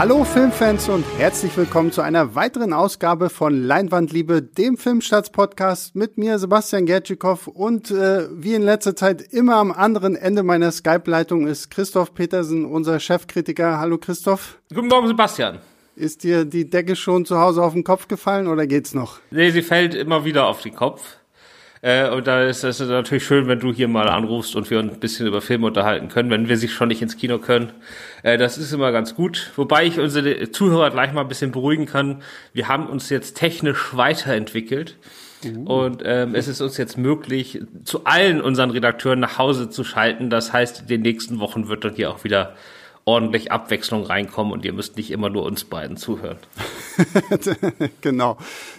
Hallo Filmfans und herzlich willkommen zu einer weiteren Ausgabe von Leinwandliebe, dem Filmstarts-Podcast mit mir, Sebastian Gertschikow und äh, wie in letzter Zeit immer am anderen Ende meiner Skype-Leitung ist Christoph Petersen, unser Chefkritiker. Hallo Christoph. Guten Morgen, Sebastian. Ist dir die Decke schon zu Hause auf den Kopf gefallen oder geht's noch? Nee, sie fällt immer wieder auf den Kopf. Äh, und da ist es natürlich schön, wenn du hier mal anrufst und wir uns ein bisschen über Filme unterhalten können, wenn wir sich schon nicht ins Kino können. Äh, das ist immer ganz gut. Wobei ich unsere Zuhörer gleich mal ein bisschen beruhigen kann. Wir haben uns jetzt technisch weiterentwickelt. Uh. Und ähm, es ist uns jetzt möglich, zu allen unseren Redakteuren nach Hause zu schalten. Das heißt, in den nächsten Wochen wird dann hier auch wieder ordentlich Abwechslung reinkommen und ihr müsst nicht immer nur uns beiden zuhören. genau.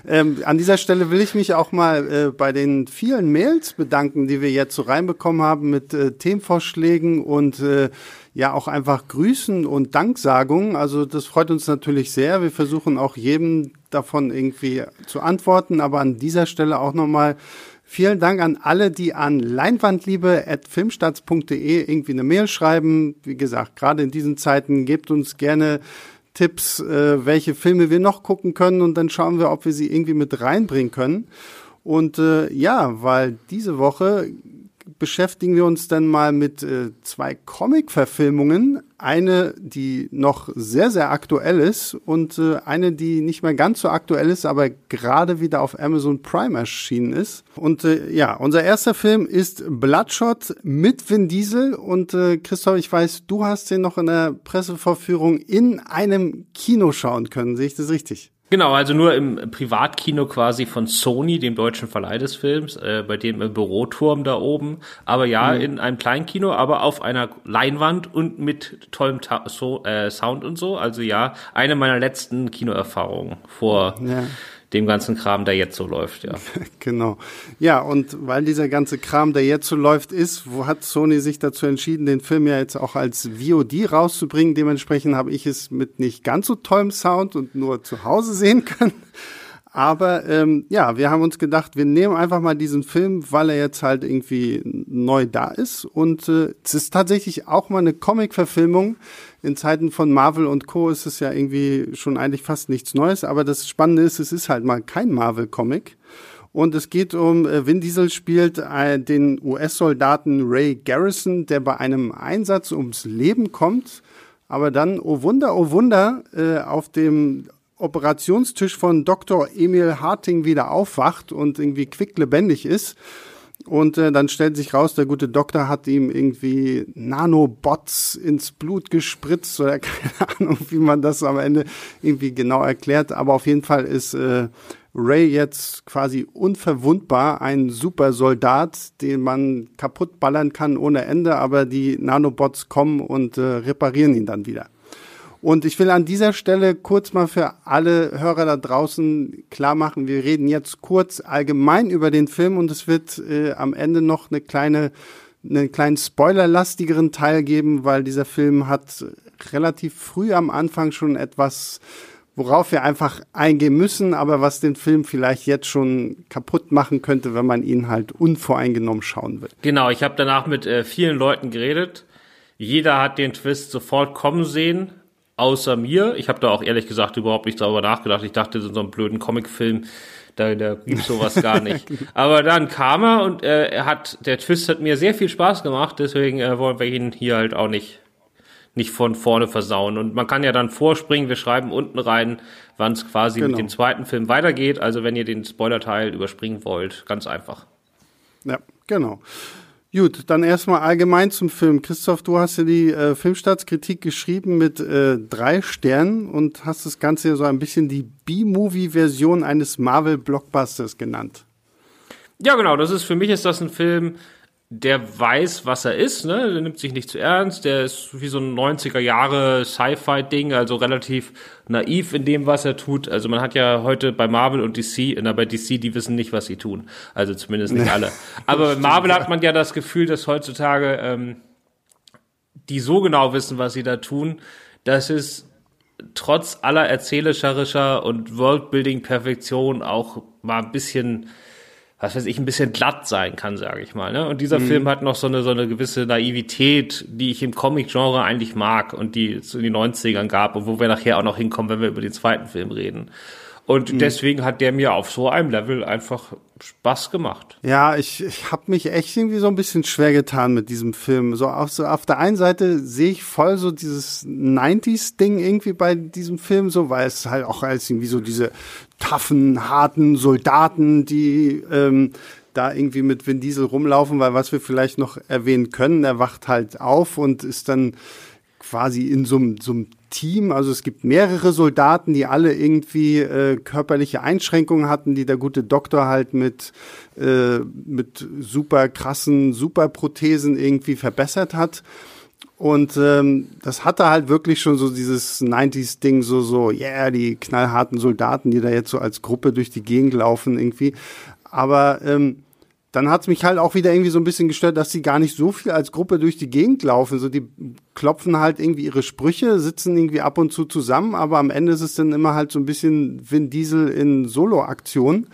Ähm, an dieser Stelle will ich mich auch mal äh, bei den vielen Mails bedanken, die wir jetzt so reinbekommen haben mit äh, Themenvorschlägen und äh, ja auch einfach Grüßen und Danksagungen. Also das freut uns natürlich sehr. Wir versuchen auch jedem davon irgendwie zu antworten, aber an dieser Stelle auch nochmal Vielen Dank an alle, die an leinwandliebe.filmstarts.de irgendwie eine Mail schreiben. Wie gesagt, gerade in diesen Zeiten gebt uns gerne Tipps, äh, welche Filme wir noch gucken können und dann schauen wir, ob wir sie irgendwie mit reinbringen können. Und äh, ja, weil diese Woche beschäftigen wir uns dann mal mit äh, zwei Comic-Verfilmungen. Eine, die noch sehr, sehr aktuell ist und äh, eine, die nicht mehr ganz so aktuell ist, aber gerade wieder auf Amazon Prime erschienen ist. Und äh, ja, unser erster Film ist Bloodshot mit Vin Diesel. Und äh, Christoph, ich weiß, du hast den noch in der Pressevorführung in einem Kino schauen können. Sehe ich das richtig? Genau, also nur im Privatkino quasi von Sony, dem deutschen Verleih des Films, äh, bei dem im Büroturm da oben. Aber ja, mhm. in einem kleinen Kino, aber auf einer Leinwand und mit tollem Ta so, äh, Sound und so. Also ja, eine meiner letzten Kinoerfahrungen vor ja dem ganzen Kram, der jetzt so läuft, ja. genau. Ja, und weil dieser ganze Kram, der jetzt so läuft, ist, wo hat Sony sich dazu entschieden, den Film ja jetzt auch als VOD rauszubringen. Dementsprechend habe ich es mit nicht ganz so tollem Sound und nur zu Hause sehen können. Aber ähm, ja, wir haben uns gedacht, wir nehmen einfach mal diesen Film, weil er jetzt halt irgendwie neu da ist. Und äh, es ist tatsächlich auch mal eine Comic-Verfilmung. In Zeiten von Marvel und Co. ist es ja irgendwie schon eigentlich fast nichts Neues. Aber das Spannende ist, es ist halt mal kein Marvel-Comic. Und es geht um, äh, Vin Diesel spielt äh, den US-Soldaten Ray Garrison, der bei einem Einsatz ums Leben kommt. Aber dann, oh Wunder, oh Wunder, äh, auf dem Operationstisch von Dr. Emil Harting wieder aufwacht und irgendwie quicklebendig ist. Und äh, dann stellt sich raus, der gute Doktor hat ihm irgendwie Nanobots ins Blut gespritzt oder keine Ahnung, wie man das am Ende irgendwie genau erklärt. Aber auf jeden Fall ist äh, Ray jetzt quasi unverwundbar, ein super Soldat, den man kaputt ballern kann ohne Ende, aber die Nanobots kommen und äh, reparieren ihn dann wieder. Und ich will an dieser Stelle kurz mal für alle Hörer da draußen klar machen, wir reden jetzt kurz allgemein über den Film und es wird äh, am Ende noch eine kleine, einen kleinen spoilerlastigeren Teil geben, weil dieser Film hat relativ früh am Anfang schon etwas, worauf wir einfach eingehen müssen, aber was den Film vielleicht jetzt schon kaputt machen könnte, wenn man ihn halt unvoreingenommen schauen will. Genau, ich habe danach mit äh, vielen Leuten geredet. Jeder hat den Twist sofort kommen sehen außer mir. Ich habe da auch ehrlich gesagt überhaupt nicht darüber nachgedacht. Ich dachte, in so einem blöden Comicfilm, da, da gibt's sowas gar nicht. Aber dann kam er und äh, er hat, der Twist hat mir sehr viel Spaß gemacht, deswegen äh, wollen wir ihn hier halt auch nicht nicht von vorne versauen. Und man kann ja dann vorspringen, wir schreiben unten rein, wann es quasi genau. mit dem zweiten Film weitergeht. Also wenn ihr den Spoiler-Teil überspringen wollt, ganz einfach. Ja, genau. Gut, dann erstmal allgemein zum Film. Christoph, du hast ja die äh, Filmstartskritik geschrieben mit äh, drei Sternen und hast das Ganze ja so ein bisschen die B-Movie-Version eines Marvel-Blockbusters genannt. Ja, genau. Das ist für mich ist das ein Film, der weiß, was er ist, ne? Der nimmt sich nicht zu ernst, der ist wie so ein 90er Jahre Sci-Fi-Ding, also relativ naiv in dem, was er tut. Also man hat ja heute bei Marvel und DC, na bei DC, die wissen nicht, was sie tun. Also zumindest nicht alle. Aber bei Marvel hat man ja das Gefühl, dass heutzutage ähm, die so genau wissen, was sie da tun, dass es trotz aller erzählerischer und Worldbuilding-Perfektion auch mal ein bisschen was weiß ich, ein bisschen glatt sein kann, sage ich mal. Ne? Und dieser mhm. Film hat noch so eine, so eine gewisse Naivität, die ich im Comic-Genre eigentlich mag und die es in den 90ern gab und wo wir nachher auch noch hinkommen, wenn wir über den zweiten Film reden. Und mhm. deswegen hat der mir auf so einem Level einfach Spaß gemacht. Ja, ich, ich habe mich echt irgendwie so ein bisschen schwer getan mit diesem Film. So auf, so auf der einen Seite sehe ich voll so dieses 90s-Ding irgendwie bei diesem Film, so, weil es halt auch als irgendwie so diese taffen, harten Soldaten, die ähm, da irgendwie mit Vin Diesel rumlaufen, weil was wir vielleicht noch erwähnen können, er wacht halt auf und ist dann quasi in so einem, so einem Team. Also es gibt mehrere Soldaten, die alle irgendwie äh, körperliche Einschränkungen hatten, die der gute Doktor halt mit, äh, mit super krassen Superprothesen irgendwie verbessert hat. Und ähm, das hatte halt wirklich schon so dieses 90s-Ding, so, so, yeah, die knallharten Soldaten, die da jetzt so als Gruppe durch die Gegend laufen irgendwie. Aber ähm, dann hat's mich halt auch wieder irgendwie so ein bisschen gestört, dass sie gar nicht so viel als Gruppe durch die Gegend laufen. So, die klopfen halt irgendwie ihre Sprüche, sitzen irgendwie ab und zu zusammen, aber am Ende ist es dann immer halt so ein bisschen Vin Diesel in Solo-Aktion.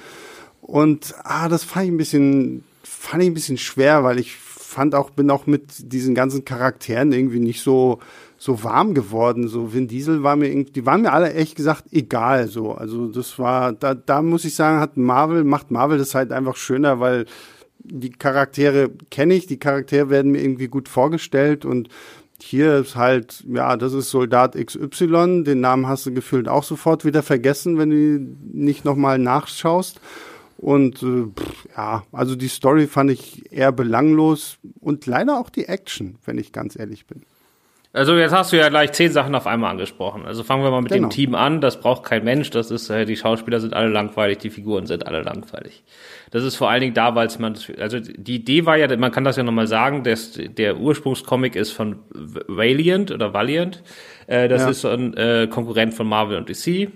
Und ah, das fand ich ein bisschen, fand ich ein bisschen schwer, weil ich fand auch, bin auch mit diesen ganzen Charakteren irgendwie nicht so, so warm geworden. So Vin Diesel war mir irgendwie, die waren mir alle echt gesagt egal. So, also das war, da, da muss ich sagen, hat Marvel, macht Marvel das halt einfach schöner, weil die Charaktere kenne ich, die Charaktere werden mir irgendwie gut vorgestellt und hier ist halt, ja, das ist Soldat XY, den Namen hast du gefühlt auch sofort wieder vergessen, wenn du nicht nochmal nachschaust. Und äh, pff, ja, also die Story fand ich eher belanglos und leider auch die Action, wenn ich ganz ehrlich bin. Also jetzt hast du ja gleich zehn Sachen auf einmal angesprochen. Also fangen wir mal mit genau. dem Team an. Das braucht kein Mensch. Das ist, äh, die Schauspieler sind alle langweilig, die Figuren sind alle langweilig. Das ist vor allen Dingen da, weil man, also die Idee war ja, man kann das ja nochmal sagen, dass der Ursprungscomic ist von Valiant oder Valiant. Äh, das ja. ist so ein äh, Konkurrent von Marvel und DC.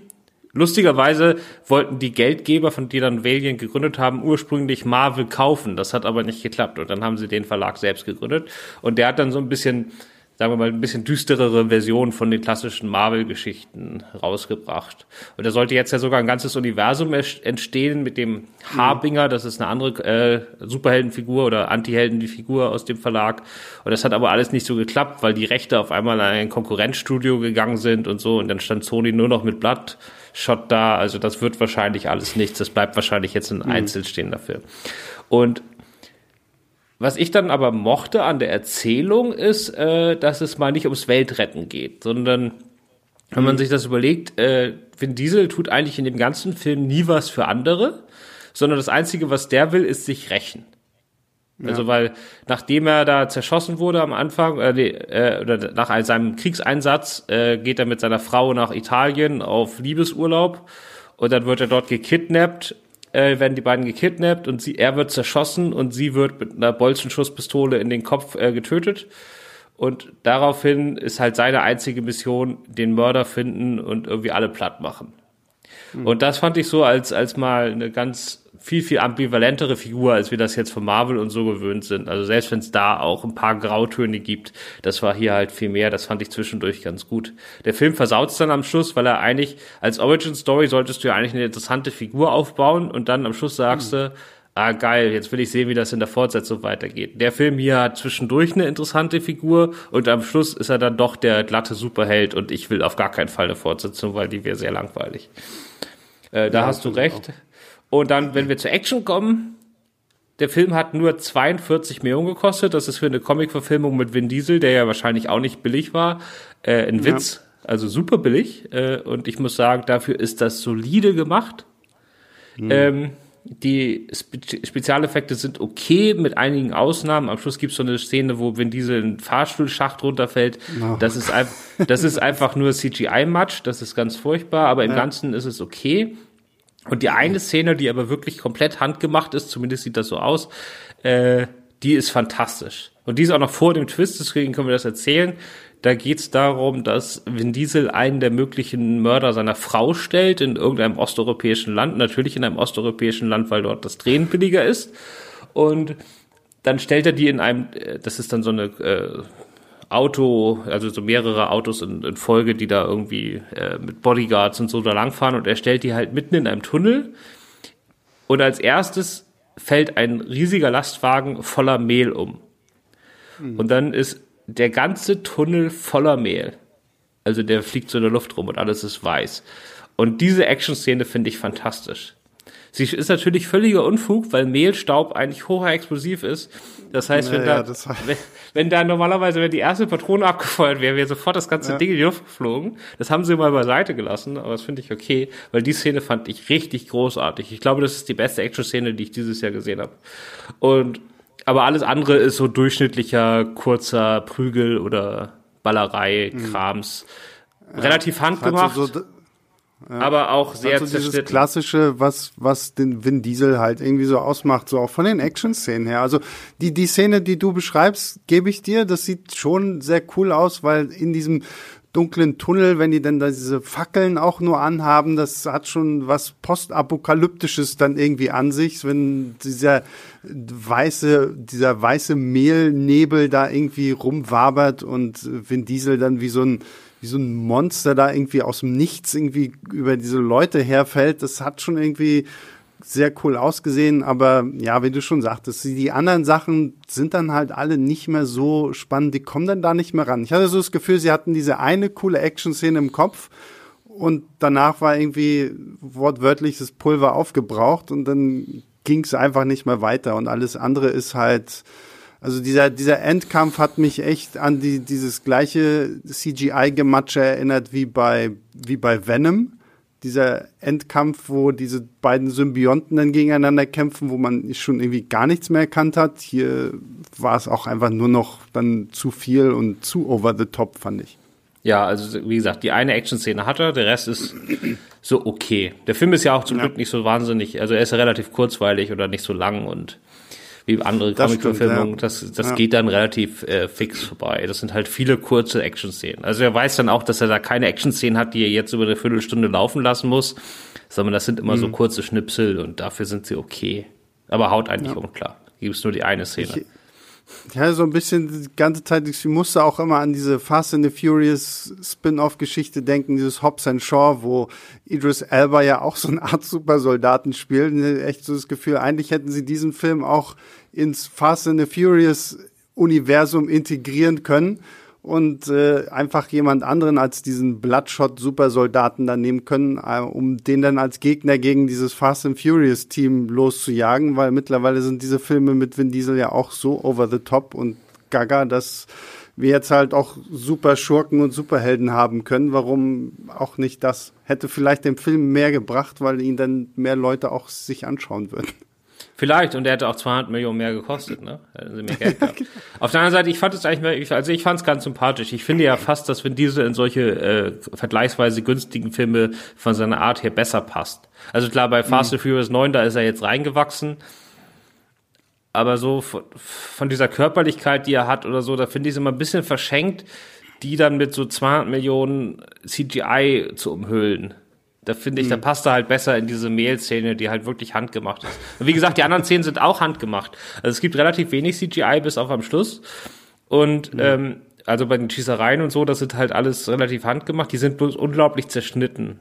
Lustigerweise wollten die Geldgeber, von die dann Valiant gegründet haben, ursprünglich Marvel kaufen. Das hat aber nicht geklappt. Und dann haben sie den Verlag selbst gegründet. Und der hat dann so ein bisschen, sagen wir mal, ein bisschen düsterere Version von den klassischen Marvel-Geschichten rausgebracht. Und da sollte jetzt ja sogar ein ganzes Universum entstehen mit dem Harbinger. Das ist eine andere äh, Superheldenfigur oder Antiheldenfigur aus dem Verlag. Und das hat aber alles nicht so geklappt, weil die Rechte auf einmal an ein Konkurrenzstudio gegangen sind und so. Und dann stand Sony nur noch mit Blatt Shot da. Also das wird wahrscheinlich alles nichts. Das bleibt wahrscheinlich jetzt ein mhm. einzelstehender Film. Und was ich dann aber mochte an der Erzählung ist, äh, dass es mal nicht ums Weltretten geht, sondern wenn man mhm. sich das überlegt, äh, Vin Diesel tut eigentlich in dem ganzen Film nie was für andere, sondern das Einzige, was der will, ist sich rächen. Ja. Also weil nachdem er da zerschossen wurde am Anfang äh, nee, äh, oder nach seinem Kriegseinsatz äh, geht er mit seiner Frau nach Italien auf Liebesurlaub und dann wird er dort gekidnappt, äh, werden die beiden gekidnappt und sie er wird zerschossen und sie wird mit einer Bolzenschusspistole in den Kopf äh, getötet. Und daraufhin ist halt seine einzige Mission, den Mörder finden und irgendwie alle platt machen. Mhm. Und das fand ich so als, als mal eine ganz viel, viel ambivalentere Figur, als wir das jetzt von Marvel und so gewöhnt sind. Also selbst wenn es da auch ein paar Grautöne gibt, das war hier halt viel mehr. Das fand ich zwischendurch ganz gut. Der Film versaut es dann am Schluss, weil er eigentlich, als Origin Story solltest du ja eigentlich eine interessante Figur aufbauen und dann am Schluss sagst mhm. du, ah geil, jetzt will ich sehen, wie das in der Fortsetzung weitergeht. Der Film hier hat zwischendurch eine interessante Figur und am Schluss ist er dann doch der glatte Superheld und ich will auf gar keinen Fall eine Fortsetzung, weil die wäre sehr langweilig. Äh, da ja, hast du recht. Auch. Und dann, wenn wir zur Action kommen, der Film hat nur 42 Millionen gekostet. Das ist für eine Comic-Verfilmung mit Vin Diesel, der ja wahrscheinlich auch nicht billig war, äh, ein Witz. Ja. Also super billig. Äh, und ich muss sagen, dafür ist das solide gemacht. Mhm. Ähm, die Spe Spezialeffekte sind okay, mit einigen Ausnahmen. Am Schluss gibt es so eine Szene, wo Vin Diesel einen Fahrstuhlschacht runterfällt. Oh. Das, ist das ist einfach nur CGI-Matsch. Das ist ganz furchtbar, aber im ja. Ganzen ist es okay. Und die eine Szene, die aber wirklich komplett handgemacht ist, zumindest sieht das so aus, äh, die ist fantastisch. Und die ist auch noch vor dem Twist, deswegen können wir das erzählen. Da geht es darum, dass Vin Diesel einen der möglichen Mörder seiner Frau stellt in irgendeinem osteuropäischen Land, natürlich in einem osteuropäischen Land, weil dort das Drehen billiger ist. Und dann stellt er die in einem, äh, das ist dann so eine äh, Auto, also so mehrere Autos in, in Folge, die da irgendwie äh, mit Bodyguards und so da langfahren und er stellt die halt mitten in einem Tunnel und als erstes fällt ein riesiger Lastwagen voller Mehl um. Mhm. Und dann ist der ganze Tunnel voller Mehl. Also der fliegt so in der Luft rum und alles ist weiß. Und diese Action-Szene finde ich fantastisch. Sie ist natürlich völliger Unfug, weil Mehlstaub eigentlich hochexplosiv ist. Das heißt, wenn, naja, da, wenn, wenn, da normalerweise, wenn die erste Patrone abgefeuert wäre, wäre sofort das ganze ja. Ding in die Luft geflogen. Das haben sie mal beiseite gelassen, aber das finde ich okay, weil die Szene fand ich richtig großartig. Ich glaube, das ist die beste Action-Szene, die ich dieses Jahr gesehen habe. Und aber alles andere ist so durchschnittlicher, kurzer Prügel oder Ballerei-Krams. Mhm. Relativ handgemacht. So, ja. Aber auch sehr also dieses klassische, was was den Vin Diesel halt irgendwie so ausmacht, so auch von den Action-Szenen her. Also die die Szene, die du beschreibst, gebe ich dir. Das sieht schon sehr cool aus, weil in diesem dunklen Tunnel, wenn die dann da diese Fackeln auch nur anhaben, das hat schon was postapokalyptisches dann irgendwie an sich, wenn dieser weiße, dieser weiße Mehlnebel da irgendwie rumwabert und Vin Diesel dann wie so ein wie so ein Monster da irgendwie aus dem Nichts irgendwie über diese Leute herfällt. Das hat schon irgendwie sehr cool ausgesehen, aber ja, wie du schon sagtest, die anderen Sachen sind dann halt alle nicht mehr so spannend, die kommen dann da nicht mehr ran. Ich hatte so das Gefühl, sie hatten diese eine coole Action-Szene im Kopf und danach war irgendwie wortwörtlich das Pulver aufgebraucht und dann ging es einfach nicht mehr weiter und alles andere ist halt also dieser, dieser Endkampf hat mich echt an die, dieses gleiche CGI-Gematsche erinnert wie bei, wie bei Venom. Dieser Endkampf, wo diese beiden Symbionten dann gegeneinander kämpfen, wo man schon irgendwie gar nichts mehr erkannt hat. Hier war es auch einfach nur noch dann zu viel und zu over the top, fand ich. Ja, also wie gesagt, die eine Action-Szene hat er, der Rest ist so okay. Der Film ist ja auch zum ja. Glück nicht so wahnsinnig, also er ist relativ kurzweilig oder nicht so lang und wie andere Comic-Verfilmungen. Ja. Das, das ja. geht dann relativ äh, fix vorbei. Das sind halt viele kurze Action-Szenen. Also er weiß dann auch, dass er da keine Action-Szenen hat, die er jetzt über eine Viertelstunde laufen lassen muss, sondern das sind immer mhm. so kurze Schnipsel und dafür sind sie okay. Aber haut eigentlich ja. um, klar. Gibt es nur die eine Szene. Ich, ja, so ein bisschen die ganze Zeit, ich musste auch immer an diese Fast and the Furious Spin-off-Geschichte denken, dieses Hobbs and Shaw, wo Idris Elba ja auch so eine Art Supersoldaten spielt. Echt so das Gefühl, eigentlich hätten sie diesen Film auch ins Fast and the Furious Universum integrieren können und äh, einfach jemand anderen als diesen Bloodshot-Supersoldaten dann nehmen können, äh, um den dann als Gegner gegen dieses Fast and Furious-Team loszujagen, weil mittlerweile sind diese Filme mit Vin Diesel ja auch so over the top und gaga, dass wir jetzt halt auch super Schurken und Superhelden haben können. Warum auch nicht das? Hätte vielleicht dem Film mehr gebracht, weil ihn dann mehr Leute auch sich anschauen würden. Vielleicht, und der hätte auch 200 Millionen mehr gekostet, ne? Hätten sie mehr Geld gehabt. Auf der anderen Seite, ich fand es eigentlich, also ich fand es ganz sympathisch. Ich finde ja fast, dass wenn diese in solche äh, vergleichsweise günstigen Filme von seiner Art her besser passt. Also klar, bei Fast and Furious 9, da ist er jetzt reingewachsen. Aber so von, von dieser Körperlichkeit, die er hat oder so, da finde ich es immer ein bisschen verschenkt, die dann mit so 200 Millionen CGI zu umhüllen. Da finde ich, da passt er halt besser in diese Mehl-Szene, die halt wirklich handgemacht ist. Und wie gesagt, die anderen Szenen sind auch handgemacht. Also es gibt relativ wenig CGI bis auf am Schluss. Und mhm. ähm, also bei den Schießereien und so, das sind halt alles relativ handgemacht. Die sind bloß unglaublich zerschnitten.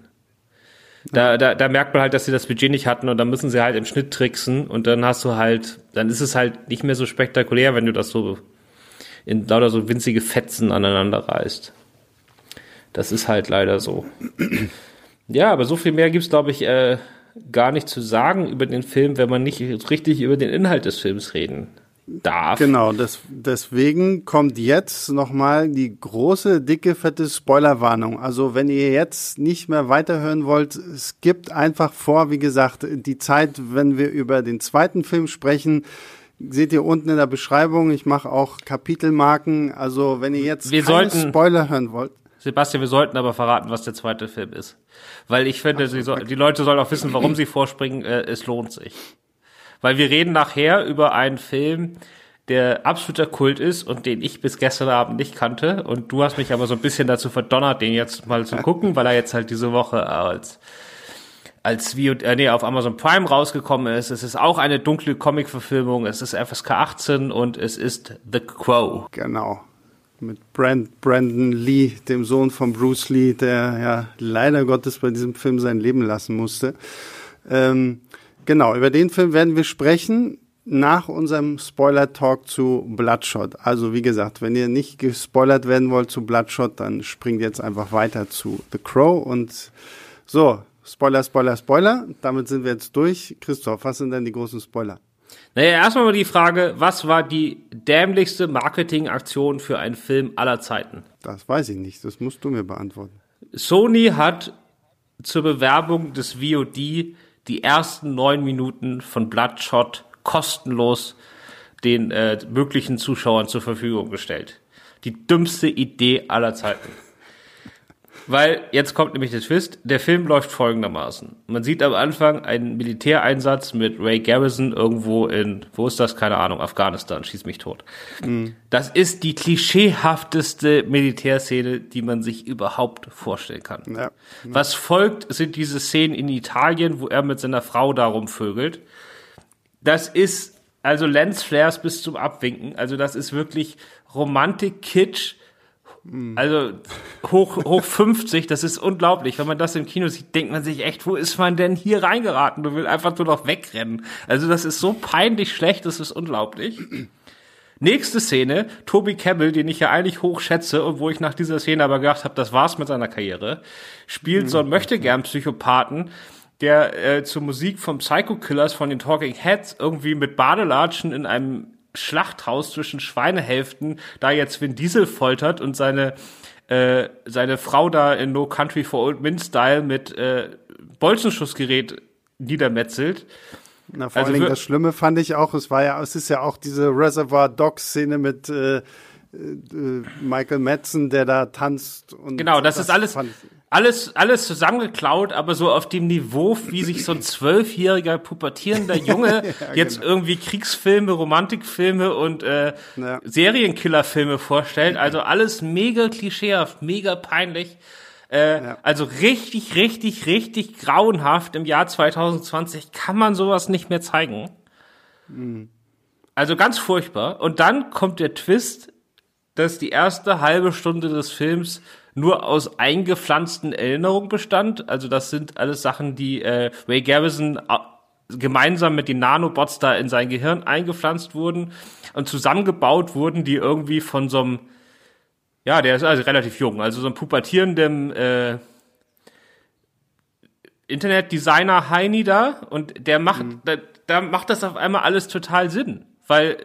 Da, da, da merkt man halt, dass sie das Budget nicht hatten und dann müssen sie halt im Schnitt tricksen und dann hast du halt, dann ist es halt nicht mehr so spektakulär, wenn du das so in lauter so winzige Fetzen aneinander reißt. Das ist halt leider so. Ja, aber so viel mehr gibt's glaube ich, äh, gar nicht zu sagen über den Film, wenn man nicht richtig über den Inhalt des Films reden darf. Genau, das, deswegen kommt jetzt nochmal die große, dicke, fette Spoilerwarnung. Also wenn ihr jetzt nicht mehr weiterhören wollt, es gibt einfach vor, wie gesagt, die Zeit, wenn wir über den zweiten Film sprechen, seht ihr unten in der Beschreibung. Ich mache auch Kapitelmarken. Also wenn ihr jetzt wir sollten, Spoiler hören wollt. Sebastian, wir sollten aber verraten, was der zweite Film ist. Weil ich finde, so, soll, die Leute sollen auch wissen, warum sie vorspringen. Äh, es lohnt sich. Weil wir reden nachher über einen Film, der absoluter Kult ist und den ich bis gestern Abend nicht kannte. Und du hast mich aber so ein bisschen dazu verdonnert, den jetzt mal zu gucken, weil er jetzt halt diese Woche als als wie äh, nee, auf Amazon Prime rausgekommen ist. Es ist auch eine dunkle Comic-Verfilmung. Es ist FSK 18 und es ist The Crow. Genau mit Brand, Brandon Lee, dem Sohn von Bruce Lee, der ja leider Gottes bei diesem Film sein Leben lassen musste. Ähm, Genau, über den Film werden wir sprechen nach unserem Spoiler-Talk zu Bloodshot. Also wie gesagt, wenn ihr nicht gespoilert werden wollt zu Bloodshot, dann springt jetzt einfach weiter zu The Crow und so, Spoiler, Spoiler, Spoiler. Damit sind wir jetzt durch. Christoph, was sind denn die großen Spoiler? Naja, erstmal mal die Frage, was war die dämlichste Marketingaktion für einen Film aller Zeiten? Das weiß ich nicht, das musst du mir beantworten. Sony hat zur Bewerbung des VOD die ersten neun Minuten von Bloodshot kostenlos den äh, möglichen Zuschauern zur Verfügung gestellt. Die dümmste Idee aller Zeiten. Weil jetzt kommt nämlich der Twist. Der Film läuft folgendermaßen. Man sieht am Anfang einen Militäreinsatz mit Ray Garrison irgendwo in, wo ist das? Keine Ahnung, Afghanistan, schieß mich tot. Mhm. Das ist die klischeehafteste Militärszene, die man sich überhaupt vorstellen kann. Ja. Ja. Was folgt, sind diese Szenen in Italien, wo er mit seiner Frau darum vögelt. Das ist also Lensflares bis zum Abwinken. Also das ist wirklich Romantik, Kitsch, also hoch, hoch 50, das ist unglaublich. Wenn man das im Kino sieht, denkt man sich echt, wo ist man denn hier reingeraten? Du willst einfach nur noch wegrennen. Also das ist so peinlich schlecht, das ist unglaublich. Nächste Szene, Toby Campbell, den ich ja eigentlich hoch schätze und wo ich nach dieser Szene aber gedacht habe, das war's mit seiner Karriere, spielt so ein Möchtegern-Psychopathen, der äh, zur Musik vom Psycho Killers von den Talking Heads irgendwie mit Badelatschen in einem Schlachthaus zwischen Schweinehälften da jetzt Vin Diesel foltert und seine äh, seine Frau da in No Country for Old Men Style mit äh, Bolzenschussgerät niedermetzelt. Na, vor also allen Dingen das Schlimme fand ich auch, es war ja, es ist ja auch diese Reservoir Dogs Szene mit äh, äh, Michael Madsen, der da tanzt und genau, das, das ist alles alles, alles zusammengeklaut, aber so auf dem Niveau, wie sich so ein zwölfjähriger pubertierender Junge ja, jetzt genau. irgendwie Kriegsfilme, Romantikfilme und äh, ja. Serienkillerfilme vorstellt. Also alles mega klischeehaft, mega peinlich. Äh, ja. Also richtig, richtig, richtig grauenhaft im Jahr 2020 kann man sowas nicht mehr zeigen. Mhm. Also ganz furchtbar. Und dann kommt der Twist, dass die erste halbe Stunde des Films nur aus eingepflanzten Erinnerungen bestand. Also das sind alles Sachen, die äh, Ray Garrison äh, gemeinsam mit den Nanobots da in sein Gehirn eingepflanzt wurden und zusammengebaut wurden, die irgendwie von so einem, ja, der ist also relativ jung, also so einem pubertierenden äh, Internetdesigner Heini da und der macht, mhm. da, da macht das auf einmal alles total Sinn, weil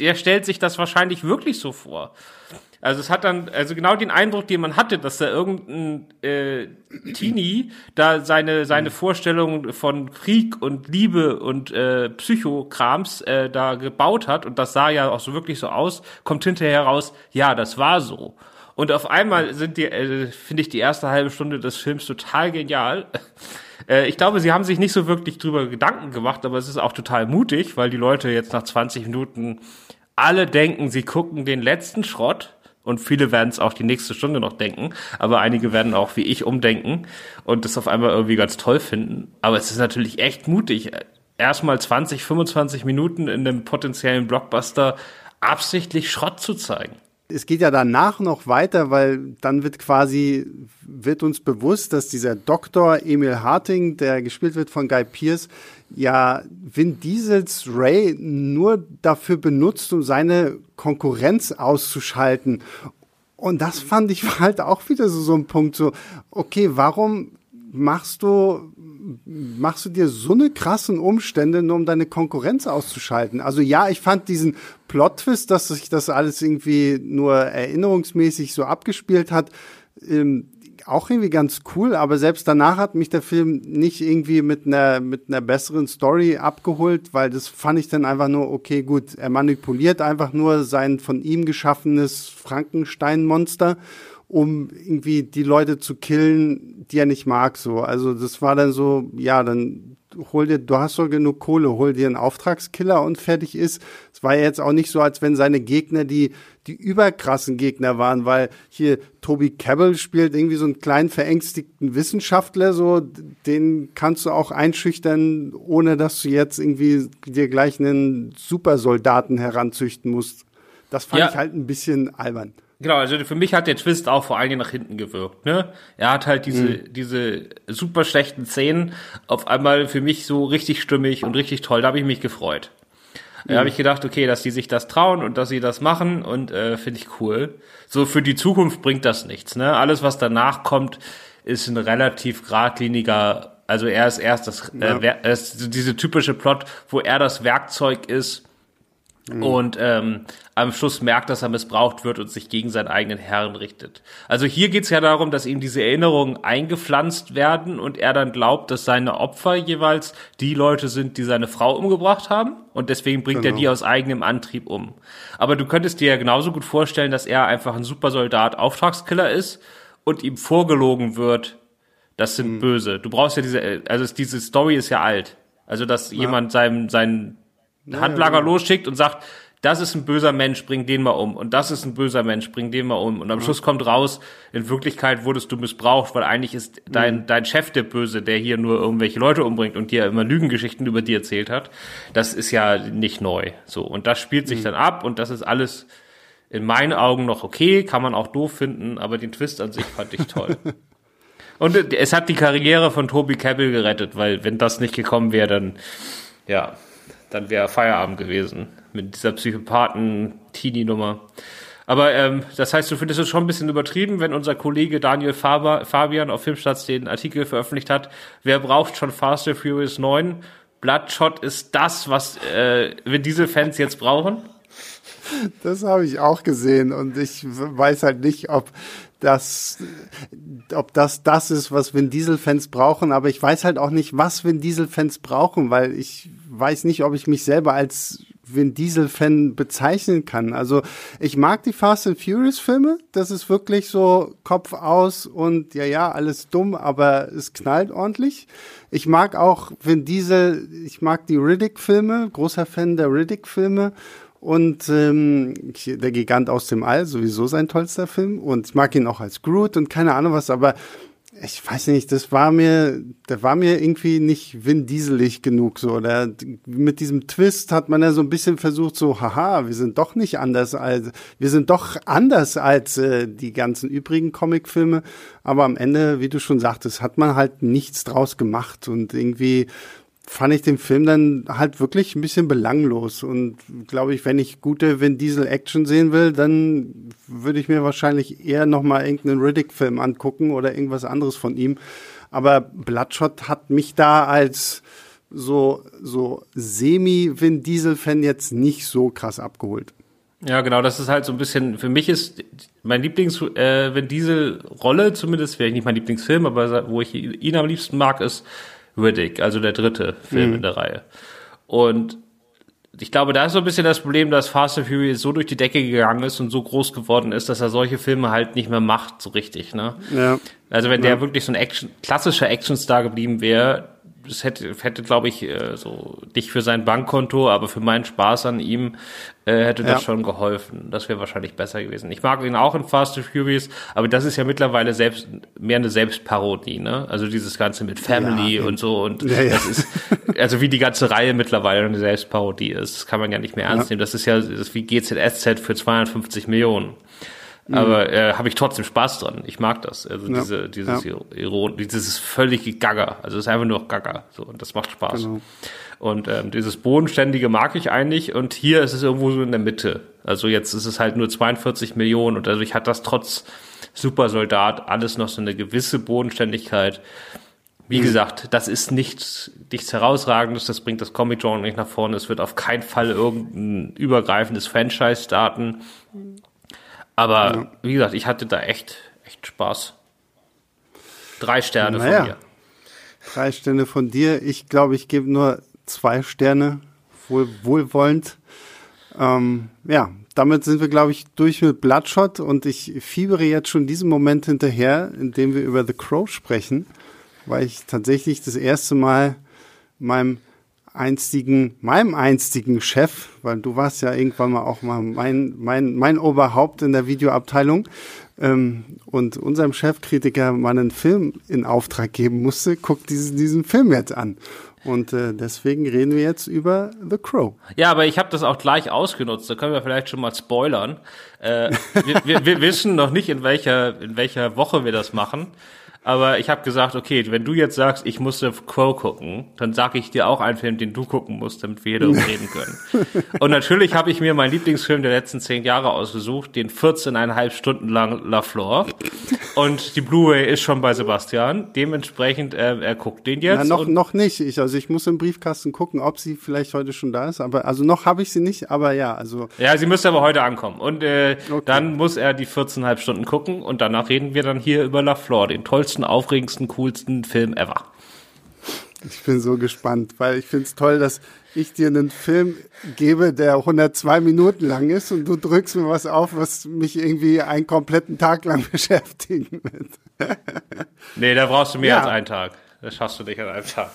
der stellt sich das wahrscheinlich wirklich so vor. Also es hat dann, also genau den Eindruck, den man hatte, dass da irgendein äh, Teenie da seine seine Vorstellung von Krieg und Liebe und äh, Psychokrams äh, da gebaut hat und das sah ja auch so wirklich so aus, kommt hinterher raus, ja, das war so. Und auf einmal sind die, äh, finde ich die erste halbe Stunde des Films total genial. Äh, ich glaube, sie haben sich nicht so wirklich drüber Gedanken gemacht, aber es ist auch total mutig, weil die Leute jetzt nach 20 Minuten alle denken, sie gucken den letzten Schrott und viele werden es auch die nächste Stunde noch denken, aber einige werden auch wie ich umdenken und das auf einmal irgendwie ganz toll finden. Aber es ist natürlich echt mutig, erstmal 20, 25 Minuten in einem potenziellen Blockbuster absichtlich Schrott zu zeigen es geht ja danach noch weiter, weil dann wird quasi, wird uns bewusst, dass dieser Doktor Emil Harting, der gespielt wird von Guy Pierce, ja Vin Diesels Ray nur dafür benutzt, um seine Konkurrenz auszuschalten. Und das fand ich halt auch wieder so, so ein Punkt, so, okay, warum machst du machst du dir so eine krassen Umstände, nur um deine Konkurrenz auszuschalten? Also ja, ich fand diesen Plot-Twist, dass sich das alles irgendwie nur erinnerungsmäßig so abgespielt hat, ähm, auch irgendwie ganz cool, aber selbst danach hat mich der Film nicht irgendwie mit einer, mit einer besseren Story abgeholt, weil das fand ich dann einfach nur, okay, gut, er manipuliert einfach nur sein von ihm geschaffenes Frankenstein-Monster um irgendwie die Leute zu killen, die er nicht mag, so. Also das war dann so, ja, dann hol dir, du hast doch genug Kohle, hol dir einen Auftragskiller und fertig ist. Es war ja jetzt auch nicht so, als wenn seine Gegner die, die überkrassen Gegner waren, weil hier Toby Cabell spielt irgendwie so einen kleinen verängstigten Wissenschaftler, so, den kannst du auch einschüchtern, ohne dass du jetzt irgendwie dir gleich einen Supersoldaten heranzüchten musst. Das fand ja. ich halt ein bisschen albern. Genau, also für mich hat der Twist auch vor allen Dingen nach hinten gewirkt. Ne? Er hat halt diese, mhm. diese super schlechten Szenen auf einmal für mich so richtig stimmig und richtig toll. Da habe ich mich gefreut. Da habe ich gedacht, okay, dass die sich das trauen und dass sie das machen und äh, finde ich cool. So für die Zukunft bringt das nichts. Ne? Alles, was danach kommt, ist ein relativ geradliniger, also er ist erst das, äh, ja. äh, er ist diese typische Plot, wo er das Werkzeug ist mhm. und ähm, am Schluss merkt, dass er missbraucht wird und sich gegen seinen eigenen Herrn richtet. Also hier geht's ja darum, dass ihm diese Erinnerungen eingepflanzt werden und er dann glaubt, dass seine Opfer jeweils die Leute sind, die seine Frau umgebracht haben und deswegen bringt genau. er die aus eigenem Antrieb um. Aber du könntest dir ja genauso gut vorstellen, dass er einfach ein Supersoldat, Auftragskiller ist und ihm vorgelogen wird, das sind mhm. böse. Du brauchst ja diese, also diese Story ist ja alt. Also, dass ja. jemand seinem, seinen ja, Handlager ja, losschickt und sagt, das ist ein böser Mensch, bring den mal um. Und das ist ein böser Mensch, bring den mal um. Und am Schluss kommt raus, in Wirklichkeit wurdest du missbraucht, weil eigentlich ist dein, mhm. dein Chef der Böse, der hier nur irgendwelche Leute umbringt und dir immer Lügengeschichten über dir erzählt hat. Das ist ja nicht neu. So. Und das spielt sich mhm. dann ab und das ist alles in meinen Augen noch okay, kann man auch doof finden, aber den Twist an sich fand ich toll. und es hat die Karriere von Toby Cabell gerettet, weil wenn das nicht gekommen wäre, dann, ja, dann wäre Feierabend gewesen mit dieser Psychopathen-Teenie-Nummer. Aber ähm, das heißt, du findest es schon ein bisschen übertrieben, wenn unser Kollege Daniel Faber, Fabian auf Filmstarts den Artikel veröffentlicht hat, wer braucht schon Fast and Furious 9? Bloodshot ist das, was äh, wir diese Fans jetzt brauchen? Das habe ich auch gesehen und ich weiß halt nicht, ob das, ob das das ist, was Vin Diesel-Fans brauchen, aber ich weiß halt auch nicht, was Vin Diesel-Fans brauchen, weil ich weiß nicht, ob ich mich selber als Vin Diesel-Fan bezeichnen kann. Also ich mag die Fast and Furious-Filme. Das ist wirklich so Kopf aus und ja, ja, alles dumm, aber es knallt ordentlich. Ich mag auch Vin Diesel, ich mag die Riddick-Filme, großer Fan der Riddick-Filme. Und ähm, der Gigant aus dem All, sowieso sein tollster Film. Und ich mag ihn auch als Groot und keine Ahnung was, aber ich weiß nicht, das war mir, der war mir irgendwie nicht Vin Dieselig genug so. Oder mit diesem Twist hat man ja so ein bisschen versucht, so, haha, wir sind doch nicht anders als, wir sind doch anders als äh, die ganzen übrigen Comicfilme. Aber am Ende, wie du schon sagtest, hat man halt nichts draus gemacht und irgendwie fand ich den Film dann halt wirklich ein bisschen belanglos. Und glaube ich, wenn ich gute Vin Diesel Action sehen will, dann würde ich mir wahrscheinlich eher nochmal irgendeinen Riddick-Film angucken oder irgendwas anderes von ihm. Aber Bloodshot hat mich da als so, so semi-Vin Diesel-Fan jetzt nicht so krass abgeholt. Ja, genau, das ist halt so ein bisschen, für mich ist mein Lieblings äh, Vin Diesel Rolle, zumindest wäre ich nicht mein Lieblingsfilm, aber wo ich ihn am liebsten mag, ist Riddick, also der dritte Film mhm. in der Reihe. Und ich glaube, da ist so ein bisschen das Problem, dass Fast and Furious so durch die Decke gegangen ist und so groß geworden ist, dass er solche Filme halt nicht mehr macht, so richtig, ne? Ja. Also wenn ja. der wirklich so ein Action, klassischer Actionstar geblieben wäre, das hätte, hätte glaube ich, äh, so nicht für sein Bankkonto, aber für meinen Spaß an ihm äh, hätte das ja. schon geholfen. Das wäre wahrscheinlich besser gewesen. Ich mag ihn auch in Fast and Furious, aber das ist ja mittlerweile selbst mehr eine Selbstparodie, ne? Also dieses Ganze mit Family ja, und so und ja, das ist also wie die ganze Reihe mittlerweile eine Selbstparodie ist. Das kann man ja nicht mehr ernst nehmen. Das ist ja das ist wie GZSZ für 250 Millionen. Mhm. Aber äh, habe ich trotzdem Spaß dran. Ich mag das. Also ja. diese, dieses ja. Iron, dieses völlig Gaga. Also es ist einfach nur Gaga. So, und das macht Spaß. Genau. Und ähm, dieses Bodenständige mag ich eigentlich. Und hier ist es irgendwo so in der Mitte. Also jetzt ist es halt nur 42 Millionen und dadurch hat das trotz Supersoldat alles noch so eine gewisse Bodenständigkeit. Wie mhm. gesagt, das ist nichts, nichts herausragendes, das bringt das Comic-Genre nicht nach vorne. Es wird auf keinen Fall irgendein übergreifendes Franchise starten. Aber ja. wie gesagt, ich hatte da echt, echt Spaß. Drei Sterne naja. von dir. Drei Sterne von dir. Ich glaube, ich gebe nur zwei Sterne, wohl, wohlwollend. Ähm, ja, damit sind wir, glaube ich, durch mit Bloodshot und ich fiebere jetzt schon diesen Moment hinterher, in dem wir über The Crow sprechen, weil ich tatsächlich das erste Mal meinem einstigen, meinem einstigen Chef, weil du warst ja irgendwann mal auch mal mein, mein, mein Oberhaupt in der Videoabteilung ähm, und unserem Chefkritiker mal einen Film in Auftrag geben musste, guckt diesen, diesen Film jetzt an. Und äh, deswegen reden wir jetzt über The Crow. Ja, aber ich habe das auch gleich ausgenutzt. Da können wir vielleicht schon mal spoilern. Äh, wir, wir, wir wissen noch nicht, in welcher, in welcher Woche wir das machen. Aber ich habe gesagt, okay, wenn du jetzt sagst, ich musste Crow gucken, dann sage ich dir auch einen Film, den du gucken musst, damit wir hier darüber reden können. Und natürlich habe ich mir meinen Lieblingsfilm der letzten zehn Jahre ausgesucht, den 14,5 Stunden lang La Flor. Und die Blu-ray ist schon bei Sebastian. Dementsprechend, äh, er guckt den jetzt. Na, noch, noch nicht. Ich, also ich muss im Briefkasten gucken, ob sie vielleicht heute schon da ist. Aber also noch habe ich sie nicht, aber ja, also. Ja, sie müsste aber heute ankommen. Und äh, okay. dann muss er die 14,5 Stunden gucken und danach reden wir dann hier über La Flor, den tollsten tollsten, aufregendsten, coolsten Film ever. Ich bin so gespannt, weil ich finde es toll, dass ich dir einen Film gebe, der 102 Minuten lang ist und du drückst mir was auf, was mich irgendwie einen kompletten Tag lang beschäftigen wird. nee, da brauchst du mehr ja. als einen Tag. Das schaffst du nicht an einem Tag.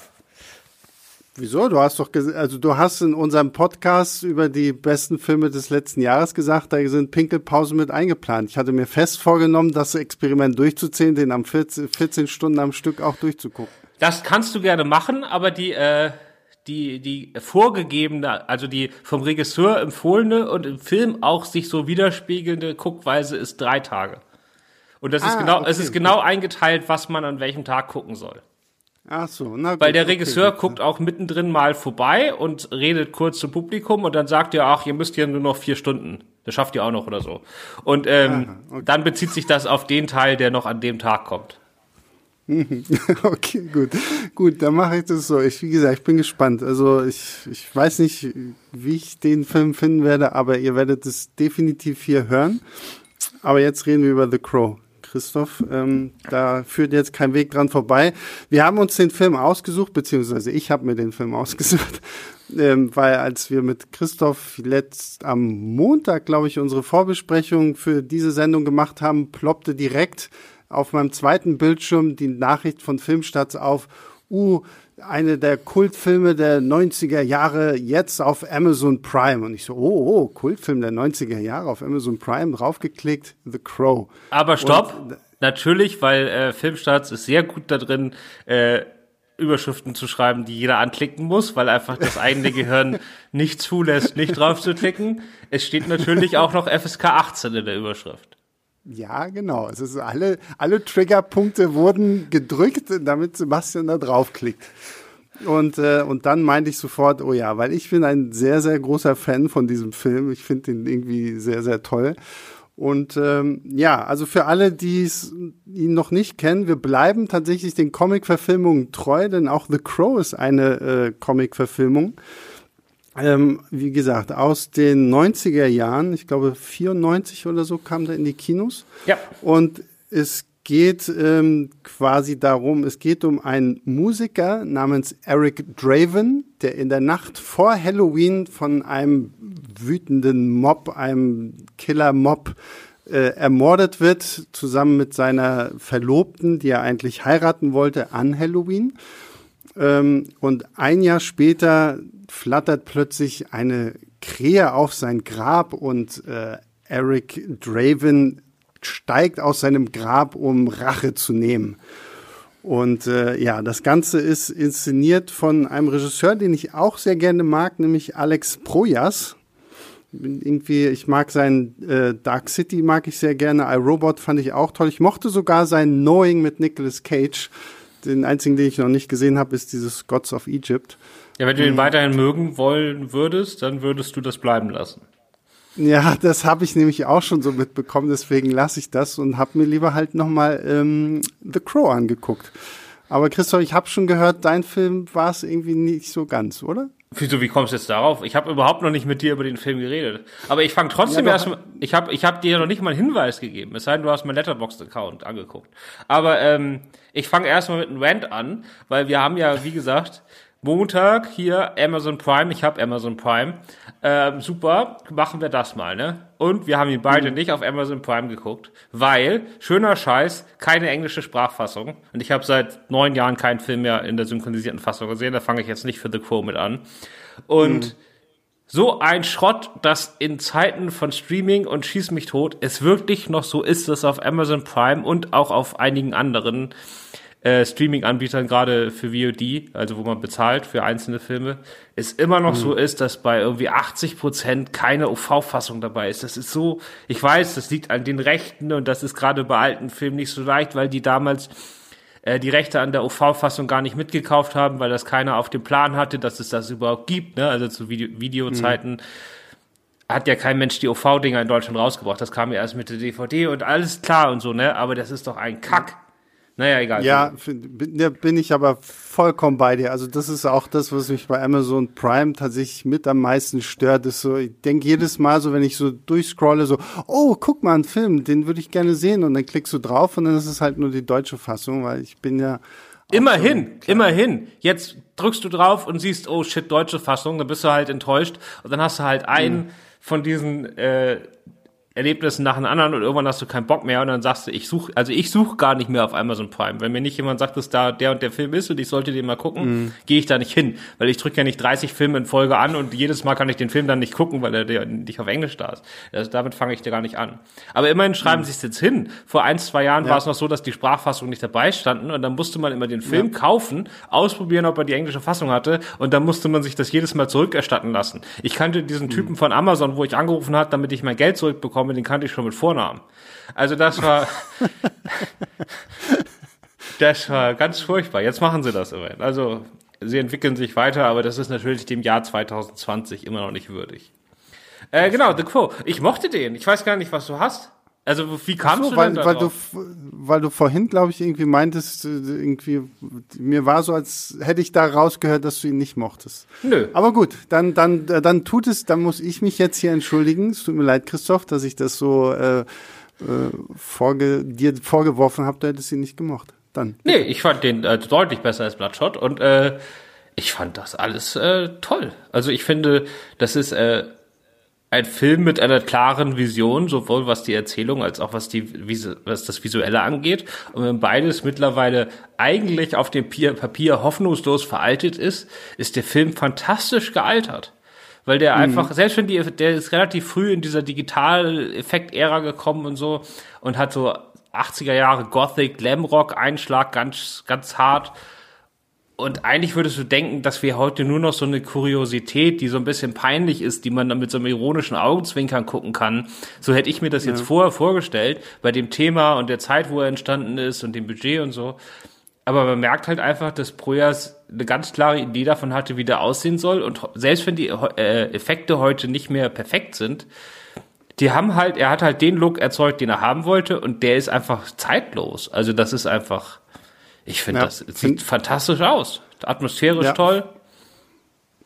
Wieso? Du hast doch, also du hast in unserem Podcast über die besten Filme des letzten Jahres gesagt, da sind Pinkelpausen mit eingeplant. Ich hatte mir fest vorgenommen, das Experiment durchzuziehen, den am 14, 14 Stunden am Stück auch durchzugucken. Das kannst du gerne machen, aber die, äh, die, die vorgegebene, also die vom Regisseur empfohlene und im Film auch sich so widerspiegelnde Guckweise ist drei Tage. Und das ah, ist genau, okay, es ist genau eingeteilt, was man an welchem Tag gucken soll. Ach so, na gut. Weil der Regisseur okay, guckt auch mittendrin mal vorbei und redet kurz zum Publikum und dann sagt er, ach, ihr müsst ja nur noch vier Stunden. Das schafft ihr auch noch oder so. Und ähm, Aha, okay. dann bezieht sich das auf den Teil, der noch an dem Tag kommt. okay, gut. Gut, dann mache ich das so. Ich, wie gesagt, ich bin gespannt. Also ich, ich weiß nicht, wie ich den Film finden werde, aber ihr werdet es definitiv hier hören. Aber jetzt reden wir über The Crow. Christoph. Ähm, da führt jetzt kein Weg dran vorbei. Wir haben uns den Film ausgesucht, beziehungsweise ich habe mir den Film ausgesucht, ähm, weil als wir mit Christoph letzt am Montag, glaube ich, unsere Vorbesprechung für diese Sendung gemacht haben, ploppte direkt auf meinem zweiten Bildschirm die Nachricht von Filmstarts auf, uh, eine der Kultfilme der 90er Jahre jetzt auf Amazon Prime. Und ich so, oh, oh Kultfilm der 90er Jahre auf Amazon Prime, draufgeklickt, The Crow. Aber stopp, Und, natürlich, weil äh, Filmstarts ist sehr gut da drin, äh, Überschriften zu schreiben, die jeder anklicken muss, weil einfach das eigene Gehirn nicht zulässt, nicht drauf zu klicken. Es steht natürlich auch noch FSK 18 in der Überschrift. Ja, genau. Es ist alle, alle Triggerpunkte wurden gedrückt, damit Sebastian da draufklickt. Und, äh, und dann meinte ich sofort, oh ja, weil ich bin ein sehr, sehr großer Fan von diesem Film. Ich finde ihn irgendwie sehr, sehr toll. Und ähm, ja, also für alle, die ihn noch nicht kennen, wir bleiben tatsächlich den Comic-Verfilmungen treu, denn auch The Crow ist eine äh, Comic-Verfilmung ähm, wie gesagt, aus den 90er Jahren, ich glaube 94 oder so kam der in die Kinos. Ja. Und es geht ähm, quasi darum, es geht um einen Musiker namens Eric Draven, der in der Nacht vor Halloween von einem wütenden Mob, einem Killer-Mob, äh, ermordet wird, zusammen mit seiner Verlobten, die er eigentlich heiraten wollte, an Halloween. Ähm, und ein Jahr später flattert plötzlich eine Krähe auf sein Grab und äh, Eric Draven steigt aus seinem Grab, um Rache zu nehmen. Und äh, ja, das Ganze ist inszeniert von einem Regisseur, den ich auch sehr gerne mag, nämlich Alex Projas. Irgendwie, ich mag sein äh, Dark City, mag ich sehr gerne. iRobot fand ich auch toll. Ich mochte sogar sein Knowing mit Nicolas Cage. Den einzigen, den ich noch nicht gesehen habe, ist dieses Gods of Egypt. Ja, wenn du ihn hm. weiterhin mögen wollen würdest, dann würdest du das bleiben lassen. Ja, das habe ich nämlich auch schon so mitbekommen, deswegen lasse ich das und habe mir lieber halt nochmal ähm, The Crow angeguckt. Aber Christoph, ich habe schon gehört, dein Film war es irgendwie nicht so ganz, oder? Wieso, wie kommst du jetzt darauf? Ich habe überhaupt noch nicht mit dir über den Film geredet. Aber ich fange trotzdem ja, erstmal, ich habe ich hab dir noch nicht mal einen Hinweis gegeben, es sei denn, du hast meinen Letterboxd-Account angeguckt. Aber ähm, ich fange erstmal mit einem Rant an, weil wir haben ja, wie gesagt, Montag hier Amazon Prime, ich habe Amazon Prime. Ähm, super, machen wir das mal, ne? Und wir haben ihn beide mhm. nicht auf Amazon Prime geguckt, weil, schöner Scheiß, keine englische Sprachfassung. Und ich habe seit neun Jahren keinen Film mehr in der synchronisierten Fassung gesehen, da fange ich jetzt nicht für The Crow mit an. Und mhm. so ein Schrott, dass in Zeiten von Streaming und Schieß mich tot es wirklich noch so ist, dass auf Amazon Prime und auch auf einigen anderen äh, Streaming-Anbietern, gerade für VOD, also wo man bezahlt für einzelne Filme, es immer noch mhm. so ist, dass bei irgendwie 80 Prozent keine UV-Fassung dabei ist. Das ist so, ich weiß, das liegt an den Rechten und das ist gerade bei alten Filmen nicht so leicht, weil die damals äh, die Rechte an der UV-Fassung gar nicht mitgekauft haben, weil das keiner auf dem Plan hatte, dass es das überhaupt gibt, ne? also zu Video Videozeiten. Mhm hat ja kein Mensch die OV-Dinger in Deutschland rausgebracht. Das kam ja erst mit der DVD und alles klar und so, ne? Aber das ist doch ein Kack. Naja, egal. Ja, bin ich aber vollkommen bei dir. Also das ist auch das, was mich bei Amazon Prime tatsächlich mit am meisten stört. Ist so, ich denke jedes Mal so, wenn ich so durchscrolle, so, oh, guck mal, einen Film, den würde ich gerne sehen. Und dann klickst du drauf und dann ist es halt nur die deutsche Fassung, weil ich bin ja Immerhin, immerhin. Jetzt drückst du drauf und siehst, oh shit, deutsche Fassung, dann bist du halt enttäuscht und dann hast du halt einen mhm. von diesen äh, Erlebnissen nach einem anderen und irgendwann hast du keinen Bock mehr und dann sagst du, ich suche, also ich suche gar nicht mehr auf Amazon Prime. Wenn mir nicht jemand sagt, dass da der und der Film ist und ich sollte den mal gucken, mm. gehe ich da nicht hin, weil ich drücke ja nicht 30 Filme in Folge an und jedes Mal kann ich den Film dann nicht gucken, weil er nicht auf Englisch da ist. Also damit fange ich da gar nicht an. Aber immerhin schreiben mm. sie es jetzt hin. Vor ein, zwei Jahren ja. war es noch so, dass die Sprachfassung nicht dabei standen und dann musste man immer den Film ja. kaufen, ausprobieren, ob er die englische Fassung hatte und dann musste man sich das jedes Mal zurückerstatten lassen. Ich kannte diesen Typen mm. von Amazon, wo ich angerufen hat, damit ich mein Geld zurückbekomme, den kannte ich schon mit Vornamen. Also das war, das war ganz furchtbar. Jetzt machen sie das immerhin. Also sie entwickeln sich weiter, aber das ist natürlich dem Jahr 2020 immer noch nicht würdig. Äh, genau, The Quo. Ich mochte den. Ich weiß gar nicht, was du hast. Also wie kamst so, du weil, denn weil du weil du vorhin glaube ich irgendwie meintest äh, irgendwie mir war so als hätte ich da rausgehört, dass du ihn nicht mochtest. Nö. Aber gut, dann dann äh, dann tut es, dann muss ich mich jetzt hier entschuldigen. Es tut mir leid, Christoph, dass ich das so äh, äh, vorge dir vorgeworfen habe, du hättest ihn nicht gemocht. Dann. Nee, ich fand den äh, deutlich besser als Bloodshot und äh, ich fand das alles äh, toll. Also ich finde, das ist äh, ein Film mit einer klaren Vision, sowohl was die Erzählung als auch was die was das Visuelle angeht. Und wenn beides mittlerweile eigentlich auf dem Papier hoffnungslos veraltet ist, ist der Film fantastisch gealtert. Weil der mhm. einfach, selbst wenn die, der ist relativ früh in dieser Digital-Effekt-Ära gekommen und so und hat so 80er Jahre Gothic, Glamrock Einschlag ganz, ganz hart und eigentlich würdest du denken, dass wir heute nur noch so eine Kuriosität, die so ein bisschen peinlich ist, die man dann mit so einem ironischen Augenzwinkern gucken kann. So hätte ich mir das ja. jetzt vorher vorgestellt, bei dem Thema und der Zeit, wo er entstanden ist und dem Budget und so. Aber man merkt halt einfach, dass Projas eine ganz klare Idee davon hatte, wie der aussehen soll. Und selbst wenn die äh, Effekte heute nicht mehr perfekt sind, die haben halt, er hat halt den Look erzeugt, den er haben wollte, und der ist einfach zeitlos. Also das ist einfach ich finde, ja, das sieht find, fantastisch aus. Atmosphärisch ja, toll.